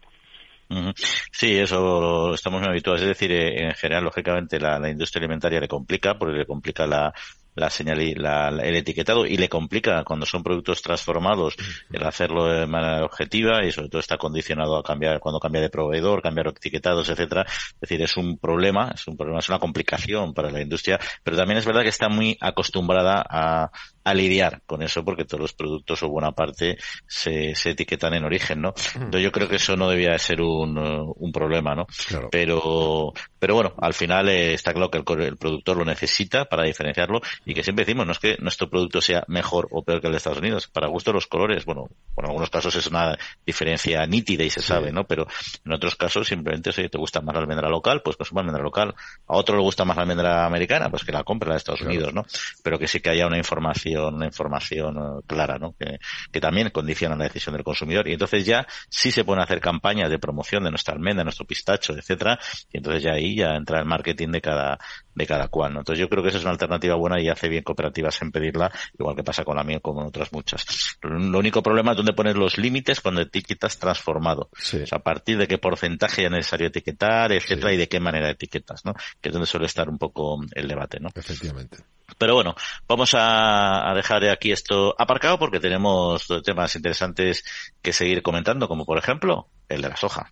Sí, eso estamos muy habituados. Es decir, eh, en general, lógicamente, la, la, industria alimentaria le complica, porque le complica la, la señal la, el etiquetado y le complica cuando son productos transformados el hacerlo de manera objetiva y sobre todo está condicionado a cambiar cuando cambia de proveedor, cambiar etiquetados, etcétera. Es decir, es un problema, es un problema, es una complicación para la industria, pero también es verdad que está muy acostumbrada a, a lidiar con eso porque todos los productos o buena parte se, se etiquetan en origen, ¿no? Entonces yo creo que eso no debía de ser un, un problema, ¿no? Pero, pero bueno, al final eh, está claro que el, el, productor lo necesita para diferenciarlo y que siempre decimos, no es que nuestro producto sea mejor o peor que el de Estados Unidos, para gusto los colores, bueno, en algunos casos es una diferencia nítida y se sabe, ¿no? Pero en otros casos simplemente si te gusta más la almendra local, pues consuma almendra local. A otro le gusta más la almendra americana, pues que la compre la de Estados Unidos, ¿no? Pero que sí que haya una información una información eh, clara, ¿no? Que, que, también condiciona la decisión del consumidor. Y entonces ya sí se pueden hacer campañas de promoción de nuestra almendra, nuestro pistacho, etcétera, y entonces ya ahí ya entra el marketing de cada, de cada cual, ¿no? Entonces yo creo que esa es una alternativa buena y hace bien cooperativas en pedirla, igual que pasa con la miel como en otras muchas. Lo único problema es donde poner los límites cuando etiquetas transformado. a partir de qué porcentaje es necesario etiquetar, etcétera, y de qué manera etiquetas, ¿no? Que es donde suele estar un poco el debate, ¿no? Efectivamente. Pero bueno, vamos a, dejar aquí esto aparcado porque tenemos temas interesantes que seguir comentando, como por ejemplo el de la soja.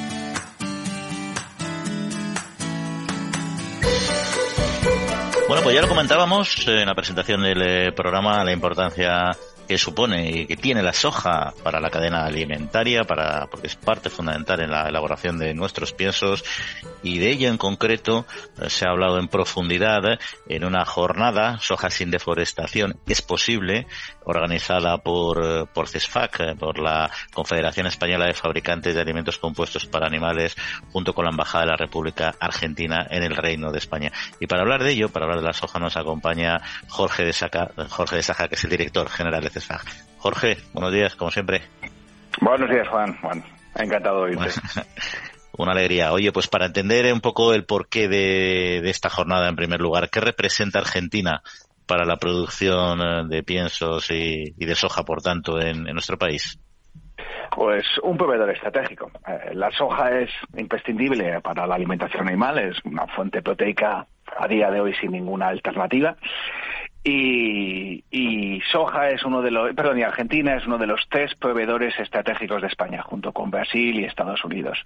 Bueno, pues ya lo comentábamos en la presentación del eh, programa, la importancia que supone que tiene la soja para la cadena alimentaria, para, porque es parte fundamental en la elaboración de nuestros piensos y de ella en concreto eh, se ha hablado en profundidad en una jornada Soja sin deforestación es posible organizada por, eh, por CESFAC, eh, por la Confederación Española de Fabricantes de Alimentos Compuestos para Animales, junto con la Embajada de la República Argentina en el Reino de España. Y para hablar de ello, para hablar de la soja, nos acompaña Jorge de Saca, Jorge de Saja, que es el director general de CESFAC Jorge, buenos días, como siempre. Buenos días, Juan. Juan, encantado de oírte. Una alegría. Oye, pues para entender un poco el porqué de, esta jornada, en primer lugar, ¿qué representa Argentina para la producción eh, de piensos y, de soja, por tanto, en, nuestro país? Pues un proveedor estratégico. Eh, la soja es imprescindible para la alimentación animal, es una fuente proteica a día de hoy sin ninguna alternativa y, soja es uno de los, perdón, y Argentina es uno de los tres proveedores estratégicos de España, junto con Brasil y Estados Unidos.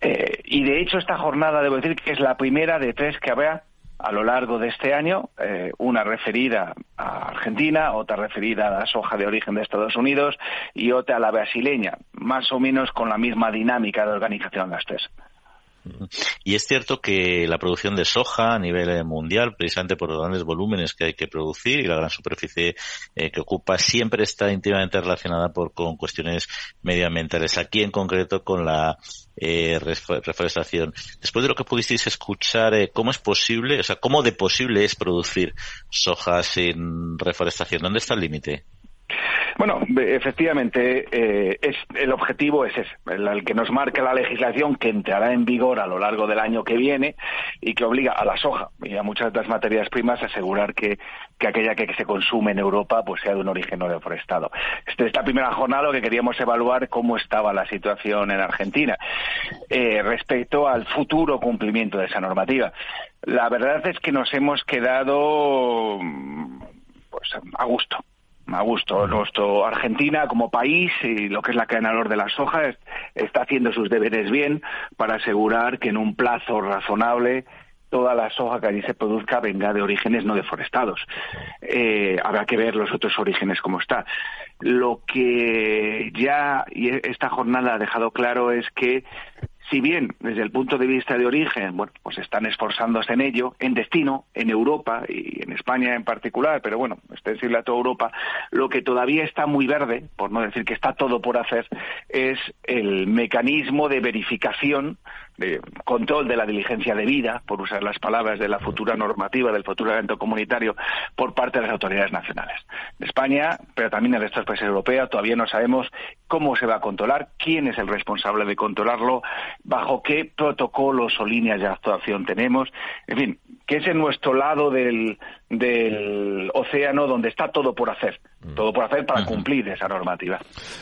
Eh, y de hecho esta jornada, debo decir que es la primera de tres que habrá a lo largo de este año, eh, una referida a Argentina, otra referida a la soja de origen de Estados Unidos y otra a la brasileña, más o menos con la misma dinámica de organización las tres. Y es cierto que la producción de soja a nivel eh, mundial, precisamente por los grandes volúmenes que hay que producir y la gran superficie eh, que ocupa, siempre está íntimamente relacionada por, con cuestiones medioambientales. Aquí en concreto con la eh, reforestación. Después de lo que pudisteis escuchar, ¿cómo es posible, o sea, cómo de posible es producir soja sin reforestación? ¿Dónde está el límite? Bueno, efectivamente, eh, es, el objetivo es ese, el, que nos marca la legislación que entrará en vigor a lo largo del año que viene y que obliga a la soja y a muchas de las materias primas a asegurar que, aquella que se consume en Europa pues sea de un origen no deforestado. Este, esta primera jornada lo que queríamos evaluar cómo estaba la situación en Argentina eh, respecto al futuro cumplimiento de esa normativa. La verdad es que nos hemos quedado pues a gusto a gusto. Nuestro Argentina como país y lo que es la cadena de la soja está haciendo sus deberes bien para asegurar que en un plazo razonable toda la soja que allí se produzca venga de orígenes no deforestados. Eh, habrá que ver los otros orígenes cómo está. Lo que ya esta jornada ha dejado claro es que si bien desde el punto de vista de origen, bueno, pues están esforzándose en ello, en destino, en Europa y en España en particular, pero bueno, extensible a toda Europa, lo que todavía está muy verde, por no decir que está todo por hacer, es el mecanismo de verificación de control de la diligencia debida, por usar las palabras de la futura normativa del futuro evento comunitario, por parte de las autoridades nacionales. De España, pero también de estos países europeos, todavía no sabemos cómo se va a controlar, quién es el responsable de controlarlo, bajo qué protocolos o líneas de actuación tenemos. En fin, que es en nuestro lado del, del océano donde está todo por hacer, mm. todo por hacer para cumplir esa normativa.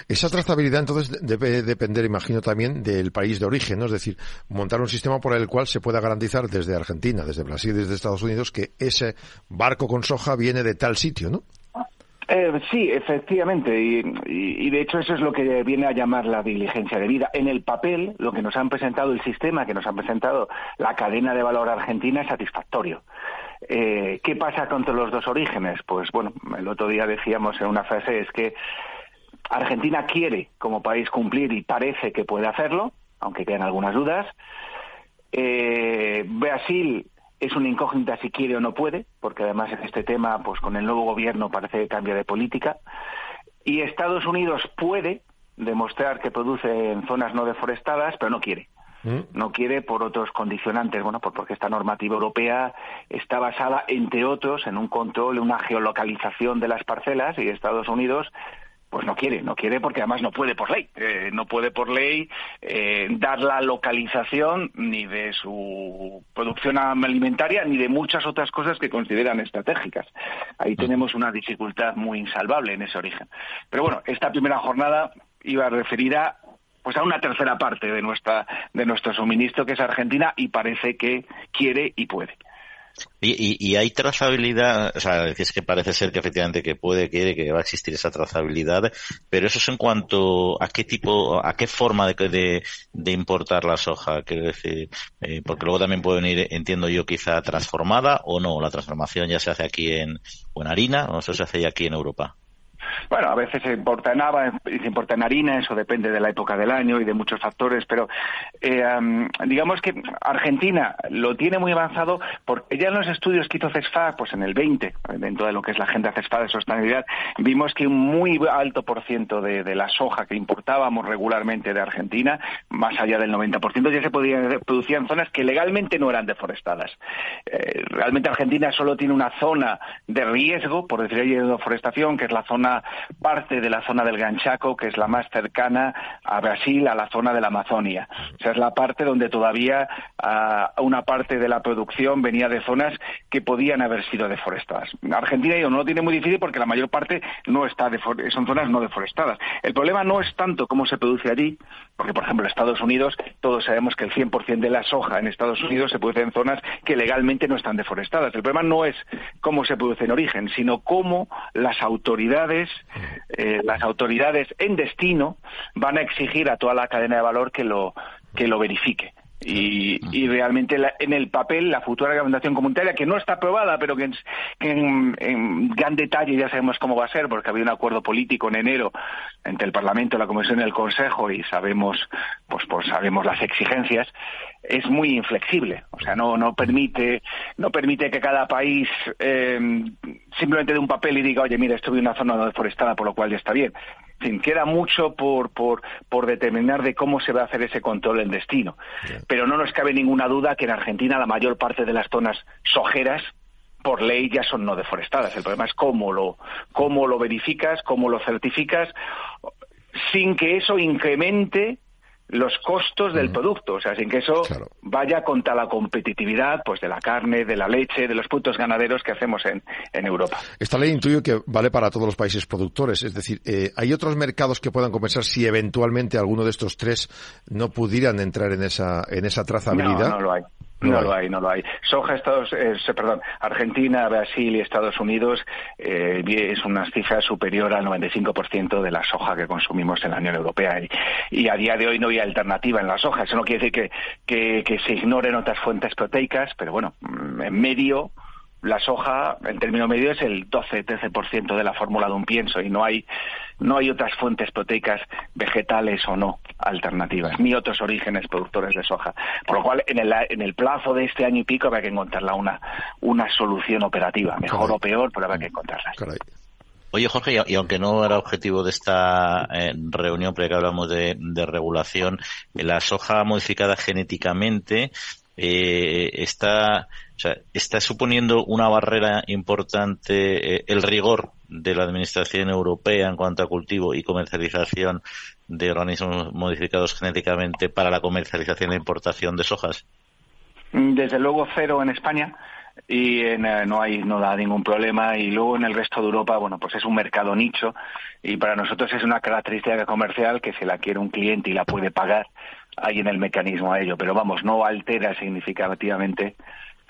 Esa trazabilidad entonces debe depender, imagino, también del país de origen, ¿no? Es decir, montar un sistema por el cual se pueda garantizar desde Argentina, desde Brasil, desde Estados Unidos, que ese barco con soja viene de tal sitio, ¿no? Eh, sí, efectivamente, y, de hecho eso es lo que viene a llamar la diligencia de vida. En el papel, lo que nos han presentado, el sistema que nos han presentado la cadena de valor argentina es satisfactorio. Eh, ¿Qué pasa con los dos orígenes? Pues bueno, el otro día decíamos en una frase es que Argentina quiere como país cumplir y parece que puede hacerlo, aunque quedan algunas dudas. Eh, Brasil es una incógnita si quiere o no puede, porque además en este tema, pues con el nuevo gobierno parece que cambia de política. Y Estados Unidos puede demostrar que produce en zonas no deforestadas, pero no quiere. Mm. No quiere por otros condicionantes, bueno, pues porque esta normativa europea está basada, entre otros, en un control, una geolocalización de las parcelas y Estados Unidos pues no quiere, no quiere porque además no puede por ley, eh, no puede por ley eh, dar la localización ni de su producción alimentaria ni de muchas otras cosas que consideran estratégicas. Ahí tenemos una dificultad muy insalvable en ese origen. Pero bueno, esta primera jornada iba referida pues a una tercera parte de nuestra de nuestro suministro que es Argentina y parece que quiere y puede. Y, y, hay trazabilidad, o sea, decís que parece ser que efectivamente que puede, quiere, que va a existir esa trazabilidad, pero eso es en cuanto a qué tipo, a qué forma de, de, importar la soja, quiero decir, eh, porque luego también puede venir, entiendo yo, quizá transformada o no, la transformación ya se hace aquí en, o en harina, o eso se hace ya aquí en Europa. Bueno, a veces se importa en haba, se importa en harina, eso depende de la época del año y de muchos factores, pero eh, digamos que Argentina lo tiene muy avanzado porque ya en los estudios que hizo CESFA, pues en el 20, dentro de lo que es la agenda CESFA de sostenibilidad, vimos que un muy alto por ciento de, la soja que importábamos regularmente de Argentina, más allá del 90%, ya se podía en zonas que legalmente no eran deforestadas. Eh, realmente Argentina solo tiene una zona de riesgo, por decir de deforestación, que es la zona parte de la zona del Gran Chaco, que es la más cercana a Brasil, a la zona de la Amazonia. O sea, es la parte donde todavía ah, una parte de la producción venía de zonas que podían haber sido deforestadas. Argentina no lo tiene muy difícil porque la mayor parte no está son zonas no deforestadas. El problema no es tanto cómo se produce allí, porque por ejemplo en Estados Unidos todos sabemos que el 100% de la soja en Estados Unidos se produce en zonas que legalmente no están deforestadas. El problema no es cómo se produce en origen, sino cómo las autoridades eh, las autoridades en destino van a exigir a toda la cadena de valor que lo, que lo verifique. Y, y realmente en el papel la futura reglamentación comunitaria, que no está aprobada, pero que, en, en, gran detalle ya sabemos cómo va a ser, porque había un acuerdo político en enero entre el Parlamento, la Comisión y el Consejo, y sabemos, pues, pues sabemos las exigencias, es muy inflexible. O sea, no, no permite, no permite que cada país eh, simplemente dé un papel y diga, oye, mira, estoy en una zona deforestada, por lo cual ya está bien fin, queda mucho por, por, por determinar de cómo se va a hacer ese control en destino. Pero no nos cabe ninguna duda que en Argentina la mayor parte de las zonas sojeras por ley ya son no deforestadas. El problema es cómo lo, cómo lo verificas, cómo lo certificas, sin que eso incremente los costos del producto, o sea, sin que eso vaya contra la competitividad pues de la carne, de la leche, de los puntos ganaderos que hacemos en, en Europa. Esta ley intuyo que vale para todos los países productores, es decir, eh, ¿hay otros mercados que puedan compensar si eventualmente alguno de estos tres no pudieran entrar en esa, en esa trazabilidad? No, no lo hay. No, lo hay, no lo hay. Soja, Estados, eh, perdón, Argentina, Brasil y Estados Unidos eh, es una cifra superior al 95% de la soja que consumimos en la Unión Europea. Y, a día de hoy no hay alternativa en la soja. Eso no quiere decir que, que se ignoren otras fuentes proteicas, pero bueno, mm, en medio la soja, en término medio, es el 12-13% de la fórmula de un pienso y no hay, no hay otras fuentes proteicas vegetales o no alternativas, ni otros orígenes productores de soja. Por lo cual, en el, en el plazo de este año y pico habrá que encontrarla una, una solución operativa, mejor o peor, pero habrá que encontrarla. Oye, Jorge, y aunque no era objetivo de esta eh, reunión, porque hablamos de, de regulación, la soja modificada genéticamente eh, está está suponiendo una barrera importante eh, el rigor de la Administración Europea en cuanto a cultivo y comercialización de organismos modificados genéticamente para la comercialización e importación de sojas? Desde luego cero en España y eh, no hay no da ningún problema y luego en el resto de Europa bueno pues es un mercado nicho y para nosotros es una característica comercial que si la quiere un cliente y la puede pagar hay en el mecanismo a ello pero vamos no altera significativamente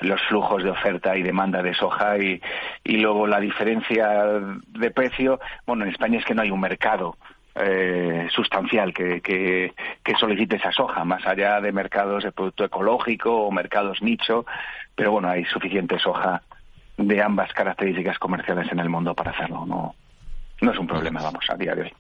los flujos de oferta y demanda de soja y, y luego la diferencia de precio, bueno, en España es que no hay un mercado eh, sustancial que, que, solicite esa soja, más allá de mercados de producto ecológico o mercados nicho, pero bueno, hay suficiente soja de ambas características comerciales en el mundo para hacerlo, no, no es un problema, vamos, a día de hoy.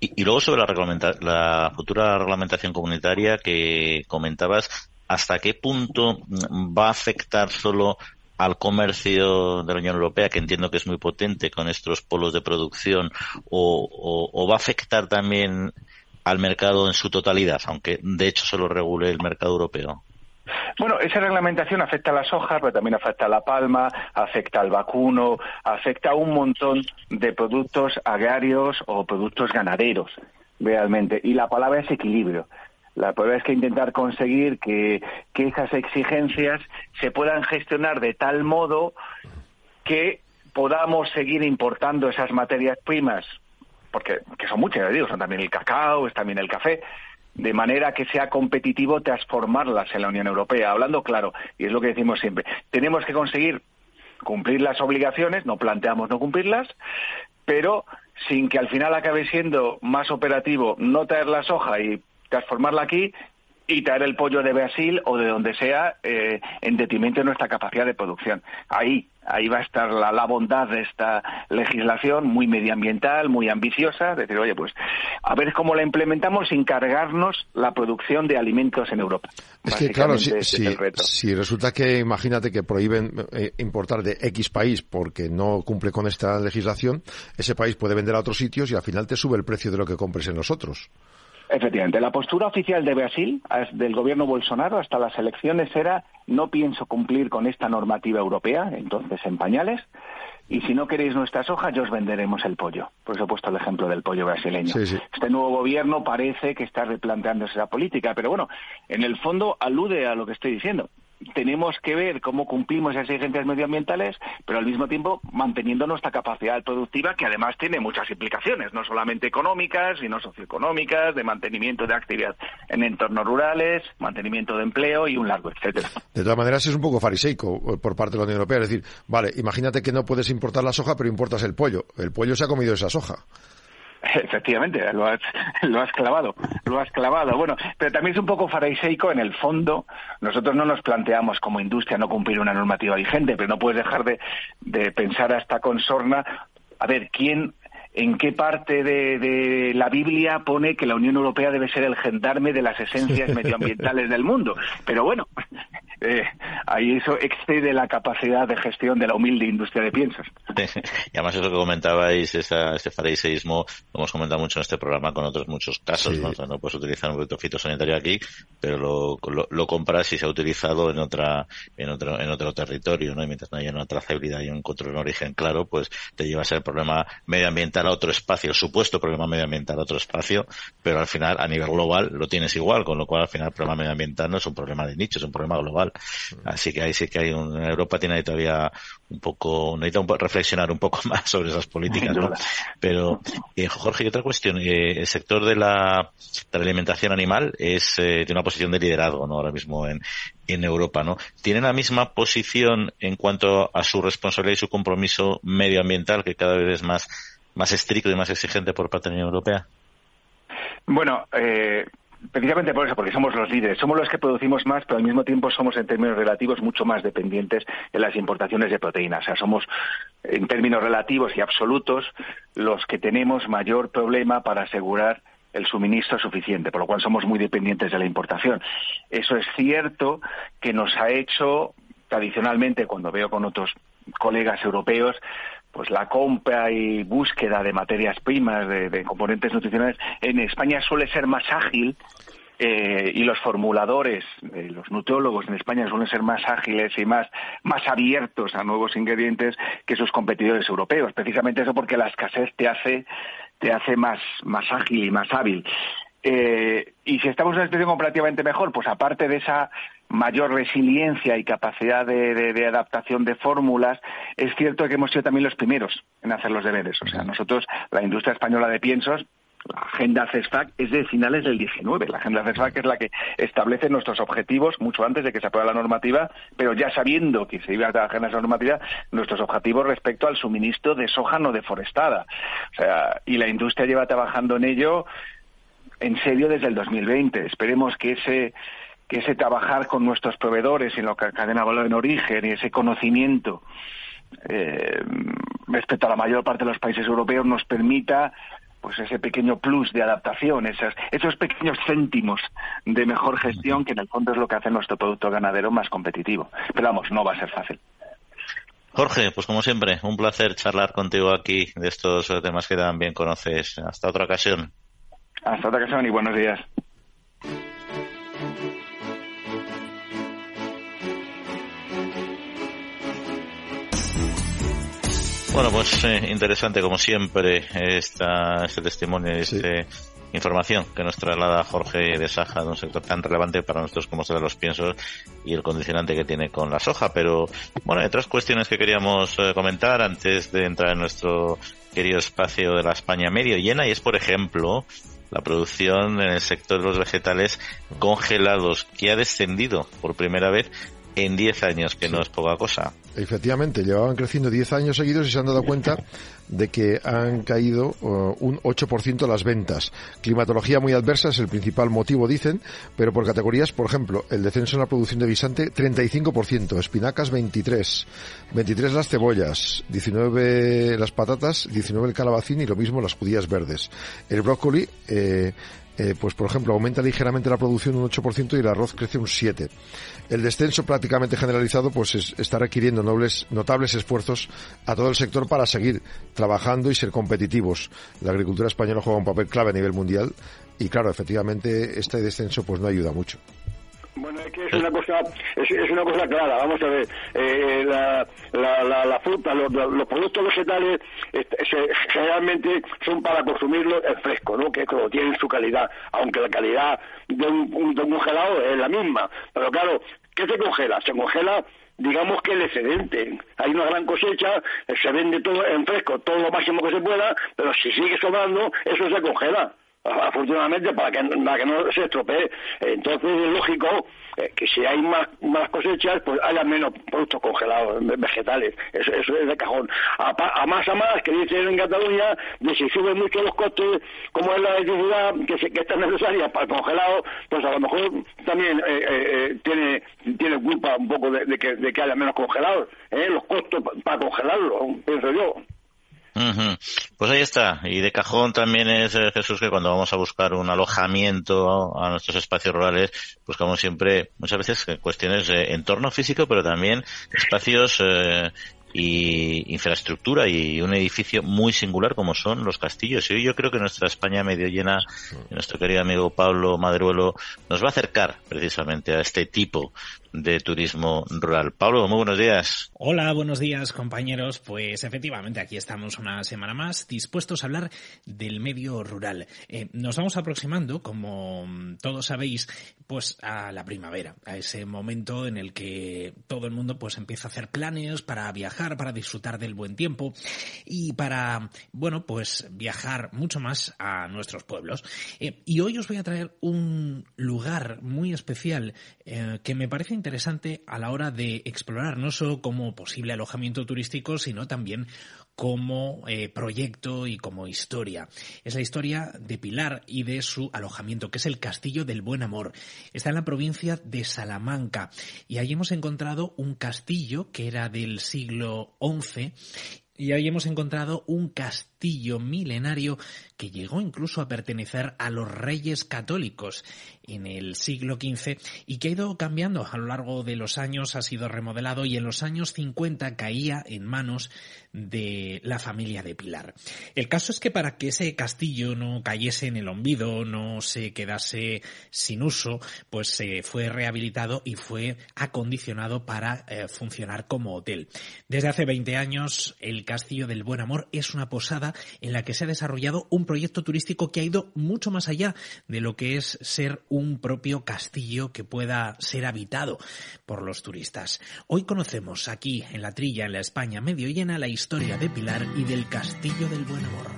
Y, y luego sobre la, la futura reglamentación comunitaria que comentabas, hasta qué punto va a afectar solo al comercio de la Unión Europea, que entiendo que es muy potente con estos polos de producción, o, va a afectar también al mercado en su totalidad, aunque de hecho solo regule el mercado europeo. Bueno, esa reglamentación afecta a las hojas, pero también afecta a la palma, afecta al vacuno, afecta a un montón de productos agrarios o productos ganaderos, realmente. Y la palabra es equilibrio. La prueba es que intentar conseguir que, esas exigencias se puedan gestionar de tal modo que podamos seguir importando esas materias primas, porque que son muchas, digo, son también el cacao, es también el café, de manera que sea competitivo transformarlas en la Unión Europea. Hablando claro, y es lo que decimos siempre, tenemos que conseguir cumplir las obligaciones, no planteamos no cumplirlas, pero sin que al final acabe siendo más operativo no traer la soja y transformarla aquí y traer el pollo de Brasil o de donde sea eh, en detrimento de nuestra capacidad de producción. Ahí, ahí va a estar la, la, bondad de esta legislación muy medioambiental, muy ambiciosa, decir, oye, pues a ver cómo la implementamos sin cargarnos la producción de alimentos en Europa. Es que claro, si, si, resulta que imagínate que prohíben eh, importar de X país porque no cumple con esta legislación, ese país puede vender a otros sitios y al final te sube el precio de lo que compres en los otros. Efectivamente, la postura oficial de Brasil, del gobierno Bolsonaro, hasta las elecciones era no pienso cumplir con esta normativa europea, entonces en pañales, y si no queréis nuestra soja, ya os venderemos el pollo. Por eso he puesto el ejemplo del pollo brasileño. Este nuevo gobierno parece que está replanteándose esa política, pero bueno, en el fondo alude a lo que estoy diciendo tenemos que ver cómo cumplimos esas exigencias medioambientales, pero al mismo tiempo manteniendo nuestra capacidad productiva, que además tiene muchas implicaciones, no solamente económicas, sino socioeconómicas, de mantenimiento de actividad en entornos rurales, mantenimiento de empleo y un largo etcétera. De todas maneras, es un poco fariseico eh, por parte de la Unión Europea. Es decir, vale, imagínate que no puedes importar la soja, pero importas el pollo. El pollo se ha comido esa soja. Efectivamente, lo has, lo has clavado, lo has clavado. Bueno, pero también es un poco fariseico en el fondo. Nosotros no nos planteamos como industria no cumplir una normativa vigente, pero no puedes dejar de, de pensar hasta con sorna, a ver, ¿quién en qué parte de, la Biblia pone que la Unión Europea debe ser el gendarme de las esencias medioambientales del mundo. Pero bueno, eh, ahí eso excede la capacidad de gestión de la humilde industria de piensos. y además eso que comentabais, ese fariseísmo, lo hemos comentado mucho en este programa con otros muchos casos, ¿no? ¿no? puedes utilizar un producto fitosanitario aquí, pero lo, compras y se ha utilizado en otra, en otro, en otro territorio, ¿no? Y mientras no haya una trazabilidad y un control en origen claro, pues te lleva a ser problema medioambiental a otro espacio, el supuesto problema medioambiental a otro espacio, pero al final a nivel global lo tienes igual, con lo cual al final el problema medioambiental no es un problema de nicho, es un problema global. Así que ahí sí que hay un, Europa tiene ahí todavía un poco, necesita reflexionar un poco más sobre esas políticas, ¿no? Pero, eh, Jorge, y otra cuestión, eh, el sector de la, de la alimentación animal es eh, de una posición de liderazgo, ¿no? Ahora mismo en, en Europa, ¿no? ¿Tiene la misma posición en cuanto a su responsabilidad y su compromiso medioambiental que cada vez es más más estricto y más exigente por parte de la Unión Europea? Bueno, eh, precisamente por eso, porque somos los líderes. Somos los que producimos más, pero al mismo tiempo somos en términos relativos mucho más dependientes de las importaciones de proteínas. O sea, somos en términos relativos y absolutos los que tenemos mayor problema para asegurar el suministro suficiente, por lo cual somos muy dependientes de la importación. Eso es cierto que nos ha hecho tradicionalmente, cuando veo con otros colegas europeos, pues la compra y búsqueda de materias primas, de, componentes nutricionales, en España suele ser más ágil eh, y los formuladores, los nutriólogos en España suelen ser más ágiles y más, más abiertos a nuevos ingredientes que sus competidores europeos. Precisamente eso porque la escasez te hace, te hace más, más ágil y más hábil. Eh, y si estamos en una situación comparativamente mejor, pues aparte de esa mayor resiliencia y capacidad de, adaptación de fórmulas, es cierto que hemos sido también los primeros en hacer los deberes. O sea, nosotros, la industria española de piensos, la agenda CESFAC es de finales del 19. La agenda CESFAC es la que establece nuestros objetivos mucho antes de que se apruebe la normativa, pero ya sabiendo que se iba a trabajar en esa normativa, nuestros objetivos respecto al suministro de soja no deforestada. O sea, y la industria lleva trabajando en ello en serio desde el 2020. Esperemos que ese que ese trabajar con nuestros proveedores en lo que cadena de valor en origen y ese conocimiento eh, respecto a la mayor parte de los países europeos nos permita pues ese pequeño plus de adaptación, esos, esos pequeños céntimos de mejor gestión que en el fondo es lo que hace nuestro producto ganadero más competitivo. Pero vamos, no va a ser fácil. Jorge, pues como siempre, un placer charlar contigo aquí de estos temas que también conoces. Hasta otra ocasión. Hasta otra ocasión y buenos días. Bueno, pues eh, interesante como siempre esta, este testimonio, esta información que nos traslada Jorge de Saja de un sector tan relevante para nosotros como de los piensos y el condicionante que tiene con la soja. Pero bueno, hay otras cuestiones que queríamos eh, comentar antes de entrar en nuestro querido espacio de la España medio llena y es, por ejemplo, la producción en el sector de los vegetales congelados, que ha descendido por primera vez en 10 años, que no es poca cosa. Efectivamente, llevaban creciendo 10 años seguidos y se han dado cuenta de que han caído uh, un 8% las ventas. Climatología muy adversa es el principal motivo, dicen, pero por categorías, por ejemplo, el descenso en la producción de guisante, 35%, espinacas, 23%, 23 las cebollas, 19 las patatas, 19 el calabacín y lo mismo las judías verdes. El brócoli, eh, eh, pues por ejemplo, aumenta ligeramente la producción un 8% y el arroz crece un 7%. El descenso prácticamente generalizado pues está requiriendo nobles, notables esfuerzos a todo el sector para seguir trabajando y ser competitivos. La agricultura española juega un papel clave a nivel mundial y claro, efectivamente este descenso pues no ayuda mucho. Bueno, es que es una cosa, es, una cosa clara. Vamos a ver, eh, la, la, la, fruta, los, productos vegetales generalmente son para consumirlo en fresco, ¿no? Que tienen su calidad, aunque la calidad de un, de un congelado es la misma. Pero claro, ¿qué se congela? Se congela digamos que el excedente. Hay una gran cosecha, se vende todo en fresco, todo lo máximo que se pueda, pero si sigue sobrando, eso se congela. Afortunadamente para que, para que no se estropee. Entonces es lógico eh, que si hay más, más cosechas, pues haya menos productos congelados, vegetales. Eso, es de cajón. A, más a más, que dicen en Cataluña, de si suben mucho los costes, como es la electricidad que, que está necesaria para el congelado, pues a lo mejor también eh, eh, tiene, tiene culpa un poco de, que, de que haya menos congelados. Los costos para congelarlo, pienso yo. Pues ahí está. Y de cajón también es, eh, Jesús, que cuando vamos a buscar un alojamiento a nuestros espacios rurales, buscamos siempre, muchas veces, cuestiones de entorno físico, pero también espacios eh, y infraestructura y un edificio muy singular como son los castillos. Y yo creo que nuestra España medio llena, nuestro querido amigo Pablo Madruelo, nos va a acercar precisamente a este tipo de turismo rural. Pablo, muy buenos días. Hola, buenos días compañeros. Pues efectivamente aquí estamos una semana más dispuestos a hablar del medio rural. Eh, nos vamos aproximando, como todos sabéis, pues a la primavera, a ese momento en el que todo el mundo pues empieza a hacer planes para viajar, para disfrutar del buen tiempo y para, bueno, pues viajar mucho más a nuestros pueblos. Eh, y hoy os voy a traer un lugar muy especial eh, que me parece interesante a la hora de explorar, no solo como posible alojamiento turístico, sino también como eh, proyecto y como historia. Es la historia de Pilar y de su alojamiento, que es el Castillo del Buen Amor. Está en la provincia de Salamanca y ahí hemos encontrado un castillo que era del siglo XI y ahí hemos encontrado un castillo milenario que llegó incluso a pertenecer a los reyes católicos en el siglo XV y que ha ido cambiando a lo largo de los años, ha sido remodelado y en los años 50 caía en manos de la familia de Pilar. El caso es que para que ese castillo no cayese en el olvido, no se quedase sin uso, pues se fue rehabilitado y fue acondicionado para eh, funcionar como hotel. Desde hace 20 años, el Castillo del Buen Amor es una posada en la que se ha desarrollado un proyecto turístico que ha ido mucho más allá de lo que es ser un propio castillo que pueda ser habitado por los turistas. Hoy conocemos aquí en la trilla, en la España medio llena, la historia de Pilar y del Castillo del Buen Amor.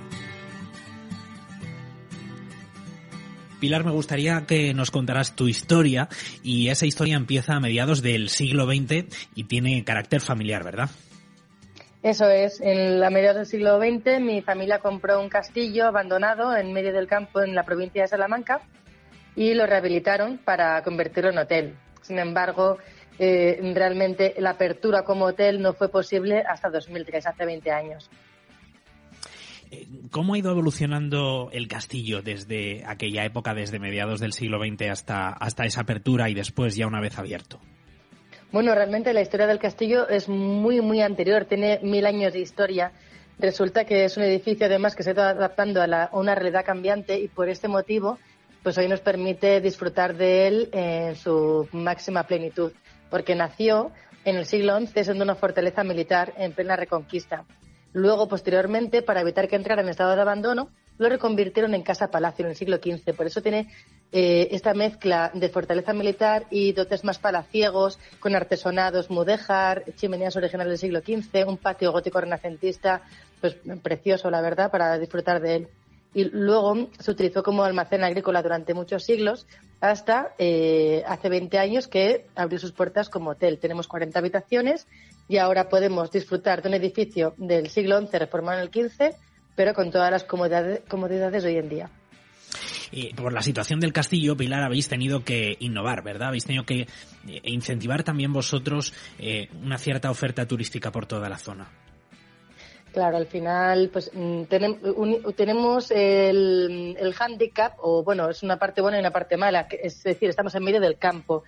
Pilar, me gustaría que nos contaras tu historia y esa historia empieza a mediados del siglo XX y tiene carácter familiar, ¿verdad? Eso es, en la mediados del siglo XX mi familia compró un castillo abandonado en medio del campo en la provincia de Salamanca y lo rehabilitaron para convertirlo en hotel. Sin embargo, eh, realmente la apertura como hotel no fue posible hasta 2003, hace 20 años. Eh, ¿Cómo ha ido evolucionando el castillo desde aquella época, desde mediados del siglo XX hasta, hasta esa apertura y después ya una vez abierto? Bueno, realmente la historia del castillo es muy, muy anterior, tiene mil años de historia. Resulta que es un edificio además que se está adaptando a, una realidad cambiante y por este motivo, pues hoy nos permite disfrutar de él en su máxima plenitud, porque nació en el siglo XI siendo una fortaleza militar en plena reconquista. Luego, posteriormente, para evitar que entrara en estado de abandono, lo reconvirtieron en casa palacio en el siglo XV. Por eso tiene eh, esta mezcla de fortaleza militar y dotes más palaciegos, con artesonados mudéjar, chimeneas originales del siglo XV, un patio gótico renacentista, pues precioso, la verdad, para disfrutar de él. Y luego se utilizó como almacén agrícola durante muchos siglos, hasta eh, hace 20 años que abrió sus puertas como hotel. Tenemos 40 habitaciones y ahora podemos disfrutar de un edificio del siglo XI reformado en el XV, pero con todas las comodidades, comodidades de hoy en día por la situación del castillo, Pilar, habéis tenido que innovar, ¿verdad? Habéis tenido que eh, incentivar también vosotros eh, una cierta oferta turística por toda la zona. Claro, al final, pues mm, tenemos el, el handicap, o bueno, es una parte buena y una parte mala, es decir, estamos en medio del campo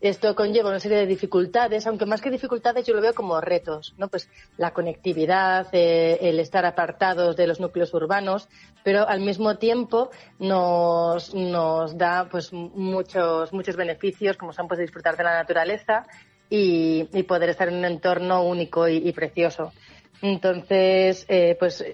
esto conlleva una serie de dificultades, aunque más que dificultades yo lo veo como retos, ¿no? Pues la conectividad, eh, el estar apartados de los núcleos urbanos, pero al mismo tiempo nos, nos da pues muchos, muchos beneficios, como son pues disfrutar de la naturaleza y, poder estar en un entorno único y, precioso. Entonces, eh, pues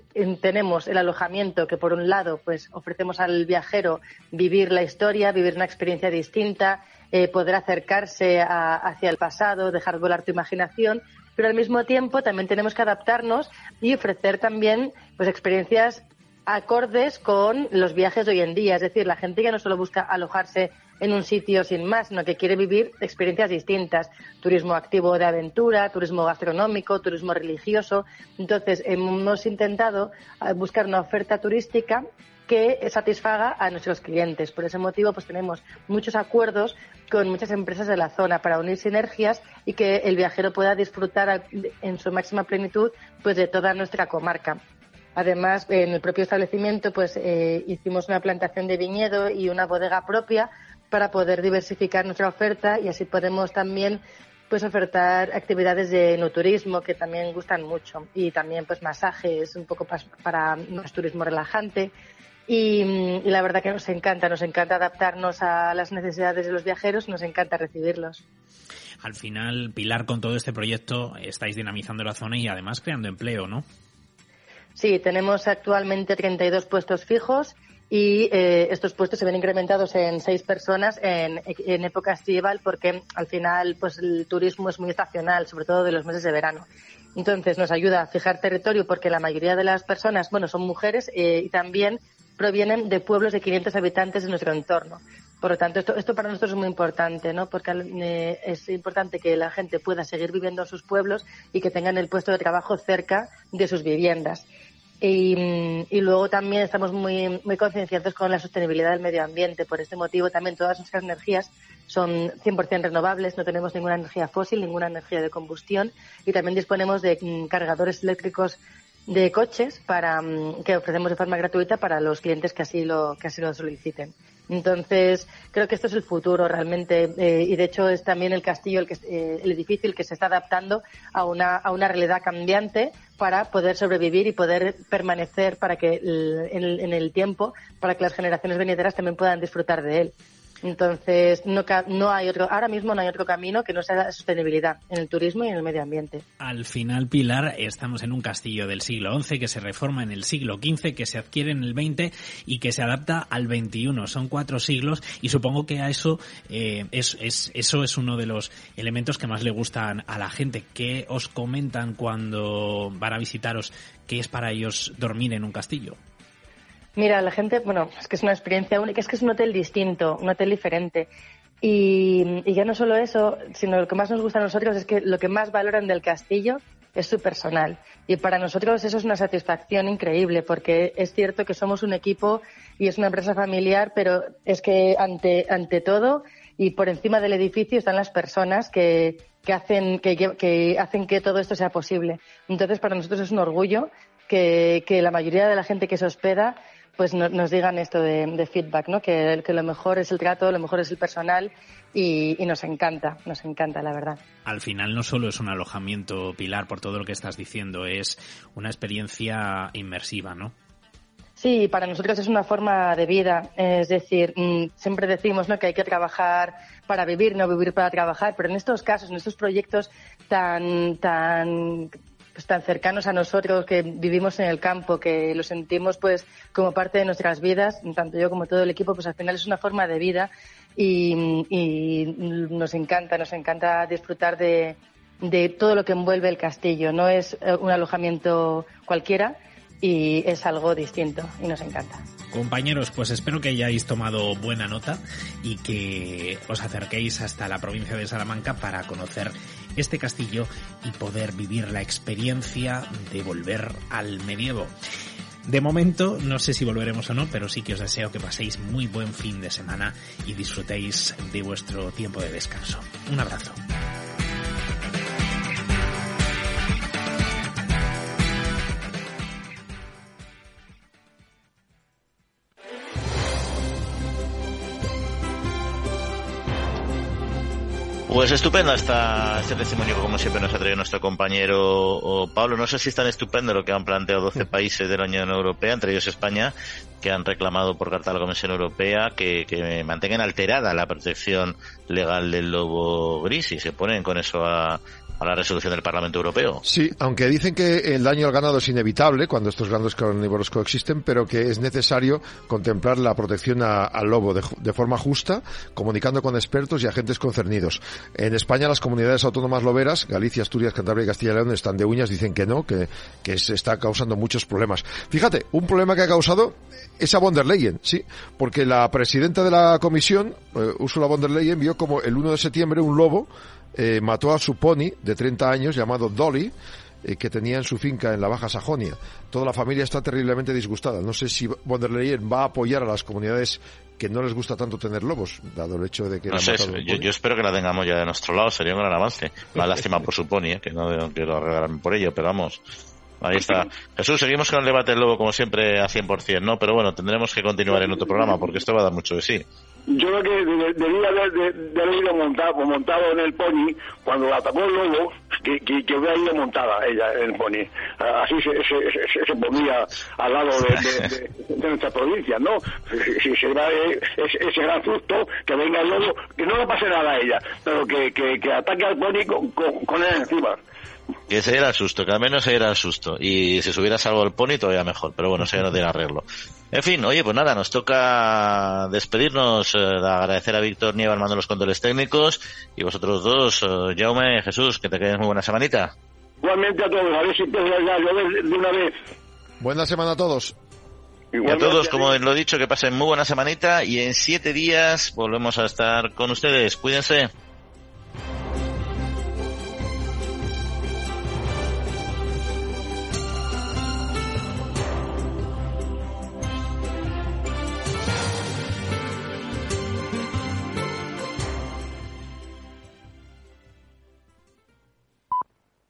tenemos el alojamiento que por un lado, pues ofrecemos al viajero vivir la historia, vivir una experiencia distinta, eh, poder acercarse hacia el pasado, dejar volar tu imaginación, pero al mismo tiempo también tenemos que adaptarnos y ofrecer también pues experiencias acordes con los viajes de hoy en día. Es decir, la gente ya no solo busca alojarse en un sitio sin más, sino que quiere vivir experiencias distintas. Turismo activo de aventura, turismo gastronómico, turismo religioso. Entonces, hemos intentado eh, buscar una oferta turística que satisfaga a nuestros clientes. Por ese motivo, pues tenemos muchos acuerdos con muchas empresas de la zona para unir sinergias y que el viajero pueda disfrutar en su máxima plenitud pues de toda nuestra comarca. Además, en el propio establecimiento, pues eh, hicimos una plantación de viñedo y una bodega propia para poder diversificar nuestra oferta y así podemos también pues ofertar actividades de no turismo que también gustan mucho y también pues masajes un poco para más turismo relajante y, la verdad que nos encanta, nos encanta adaptarnos a las necesidades de los viajeros, nos encanta recibirlos. Al final, Pilar, con todo este proyecto estáis dinamizando la zona y además creando empleo, ¿no? Sí, tenemos actualmente 32 puestos fijos y eh, estos puestos se ven incrementados en seis personas en, en época estival porque al final pues el turismo es muy estacional, sobre todo de los meses de verano. Entonces nos ayuda a fijar territorio porque la mayoría de las personas, bueno, son mujeres eh, y también provienen de pueblos de 500 habitantes de nuestro entorno. Por lo tanto, esto, esto para nosotros es muy importante, ¿no? Porque eh, es importante que la gente pueda seguir viviendo en sus pueblos y que tengan el puesto de trabajo cerca de sus viviendas. Y, luego también estamos muy, muy concienciados con la sostenibilidad del medio ambiente. Por este motivo también todas nuestras energías son 100% renovables, no tenemos ninguna energía fósil, ninguna energía de combustión y también disponemos de mm, cargadores eléctricos de coches para mm, que ofrecemos de forma gratuita para los clientes que así lo que así lo soliciten. Entonces, creo que esto es el futuro realmente eh, y de hecho es también el castillo, el, que, eh, el edificio, el que se está adaptando a una, a una realidad cambiante para poder sobrevivir y poder permanecer para que en, en el tiempo, para que las generaciones venideras también puedan disfrutar de él. Entonces, no, no hay otro, ahora mismo no hay otro camino que no sea la sostenibilidad en el turismo y en el medio ambiente. Al final, Pilar, estamos en un castillo del siglo XI que se reforma en el siglo XV, que se adquiere en el XX y que se adapta al XXI. Son cuatro siglos y supongo que a eso, eh, es, es, eso es uno de los elementos que más le gustan a la gente. ¿Qué os comentan cuando van a visitaros? ¿Qué es para ellos dormir en un castillo? Mira, la gente, bueno, es que es una experiencia única, es que es un hotel distinto, un hotel diferente. Y, ya no solo eso, sino lo que más nos gusta a nosotros es que lo que más valoran del castillo es su personal. Y para nosotros eso es una satisfacción increíble, porque es cierto que somos un equipo y es una empresa familiar, pero es que ante, ante todo y por encima del edificio están las personas que, que, hacen, que, que hacen que todo esto sea posible. Entonces, para nosotros es un orgullo que, que la mayoría de la gente que se hospeda pues nos digan esto de, feedback, ¿no? Que, lo mejor es el trato, lo mejor es el personal y, nos encanta, nos encanta, la verdad. Al final no solo es un alojamiento, Pilar, por todo lo que estás diciendo, es una experiencia inmersiva, ¿no? Sí, para nosotros es una forma de vida. Es decir, mm, siempre decimos ¿no? que hay que trabajar para vivir, no vivir para trabajar, pero en estos casos, en estos proyectos tan, tan tan cercanos a nosotros, que vivimos en el campo, que lo sentimos pues como parte de nuestras vidas, tanto yo como todo el equipo, pues al final es una forma de vida y, nos encanta, nos encanta disfrutar de, de todo lo que envuelve el castillo. No es eh, un alojamiento cualquiera y es algo distinto y nos encanta. Compañeros, pues espero que hayáis tomado buena nota y que os acerquéis hasta la provincia de Salamanca para conocer este castillo y poder vivir la experiencia de volver al medievo. De momento, no sé si volveremos o no, pero sí que os deseo que paséis muy buen fin de semana y disfrutéis de vuestro tiempo de descanso. Un abrazo. Pues estupendo esta, este testimonio como siempre nos ha traído nuestro compañero Pablo. No sé si es tan estupendo lo que han planteado 12 países de la Unión Europea, entre ellos España, que han reclamado por carta a la Comisión Europea que, que mantengan alterada la protección legal del lobo gris y se ponen con eso a, a la resolución del Parlamento Europeo. Sí, aunque dicen que el daño al ganado es inevitable cuando estos grandes carnívoros coexisten, pero que es necesario contemplar la protección al lobo de, forma justa, comunicando con expertos y agentes concernidos. En España las comunidades autónomas loberas, Galicia, Asturias, Cantabria y Castilla y León, están de uñas, dicen que no, que, que se está causando muchos problemas. Fíjate, un problema que ha causado esa von der Leyen, sí, porque la presidenta de la comisión, eh, Ursula von der Leyen, vio como el 1 de septiembre un lobo eh, mató a su pony de 30 años llamado Dolly, eh, que tenía en su finca en la Baja Sajonia. Toda la familia está terriblemente disgustada. No sé si von der Leyen va a apoyar a las comunidades que no les gusta tanto tener lobos, dado el hecho de que... No sé, yo, espero que la tengamos ya de nuestro lado, sería un gran avance. Más lástima por su pony, que no quiero arreglarme por ello, pero vamos, Ahí está. Jesús, seguimos con el debate del lobo como siempre a 100%, ¿no? Pero bueno, tendremos que continuar en otro programa porque esto va a dar mucho de sí. Yo creo que debía haber, de, haber ido montado, montado en el pony cuando la atacó el lobo, que, que, hubiera ido montada ella en el pony. Así se, se, se, ponía al lado de, nuestra provincia, ¿no? Si se da ese, gran susto, que venga el lobo, que no le pase nada a ella, pero que, que, que ataque al pony con, con él encima. Que se diera el susto, que al menos se diera el susto. Y si se hubiera salvo el pony todavía mejor, pero bueno, se no tiene arreglo. En fin, oye, pues nada, nos toca despedirnos, eh, agradecer a Víctor Nieva armando los controles técnicos y vosotros dos, eh, Jaume, Jesús, que te quedes muy buena semanita. Igualmente a todos, a ver si te ya de una vez. Buena semana a todos. Y a todos, como lo he dicho, que pasen muy buena semanita y en siete días volvemos a estar con ustedes. Cuídense.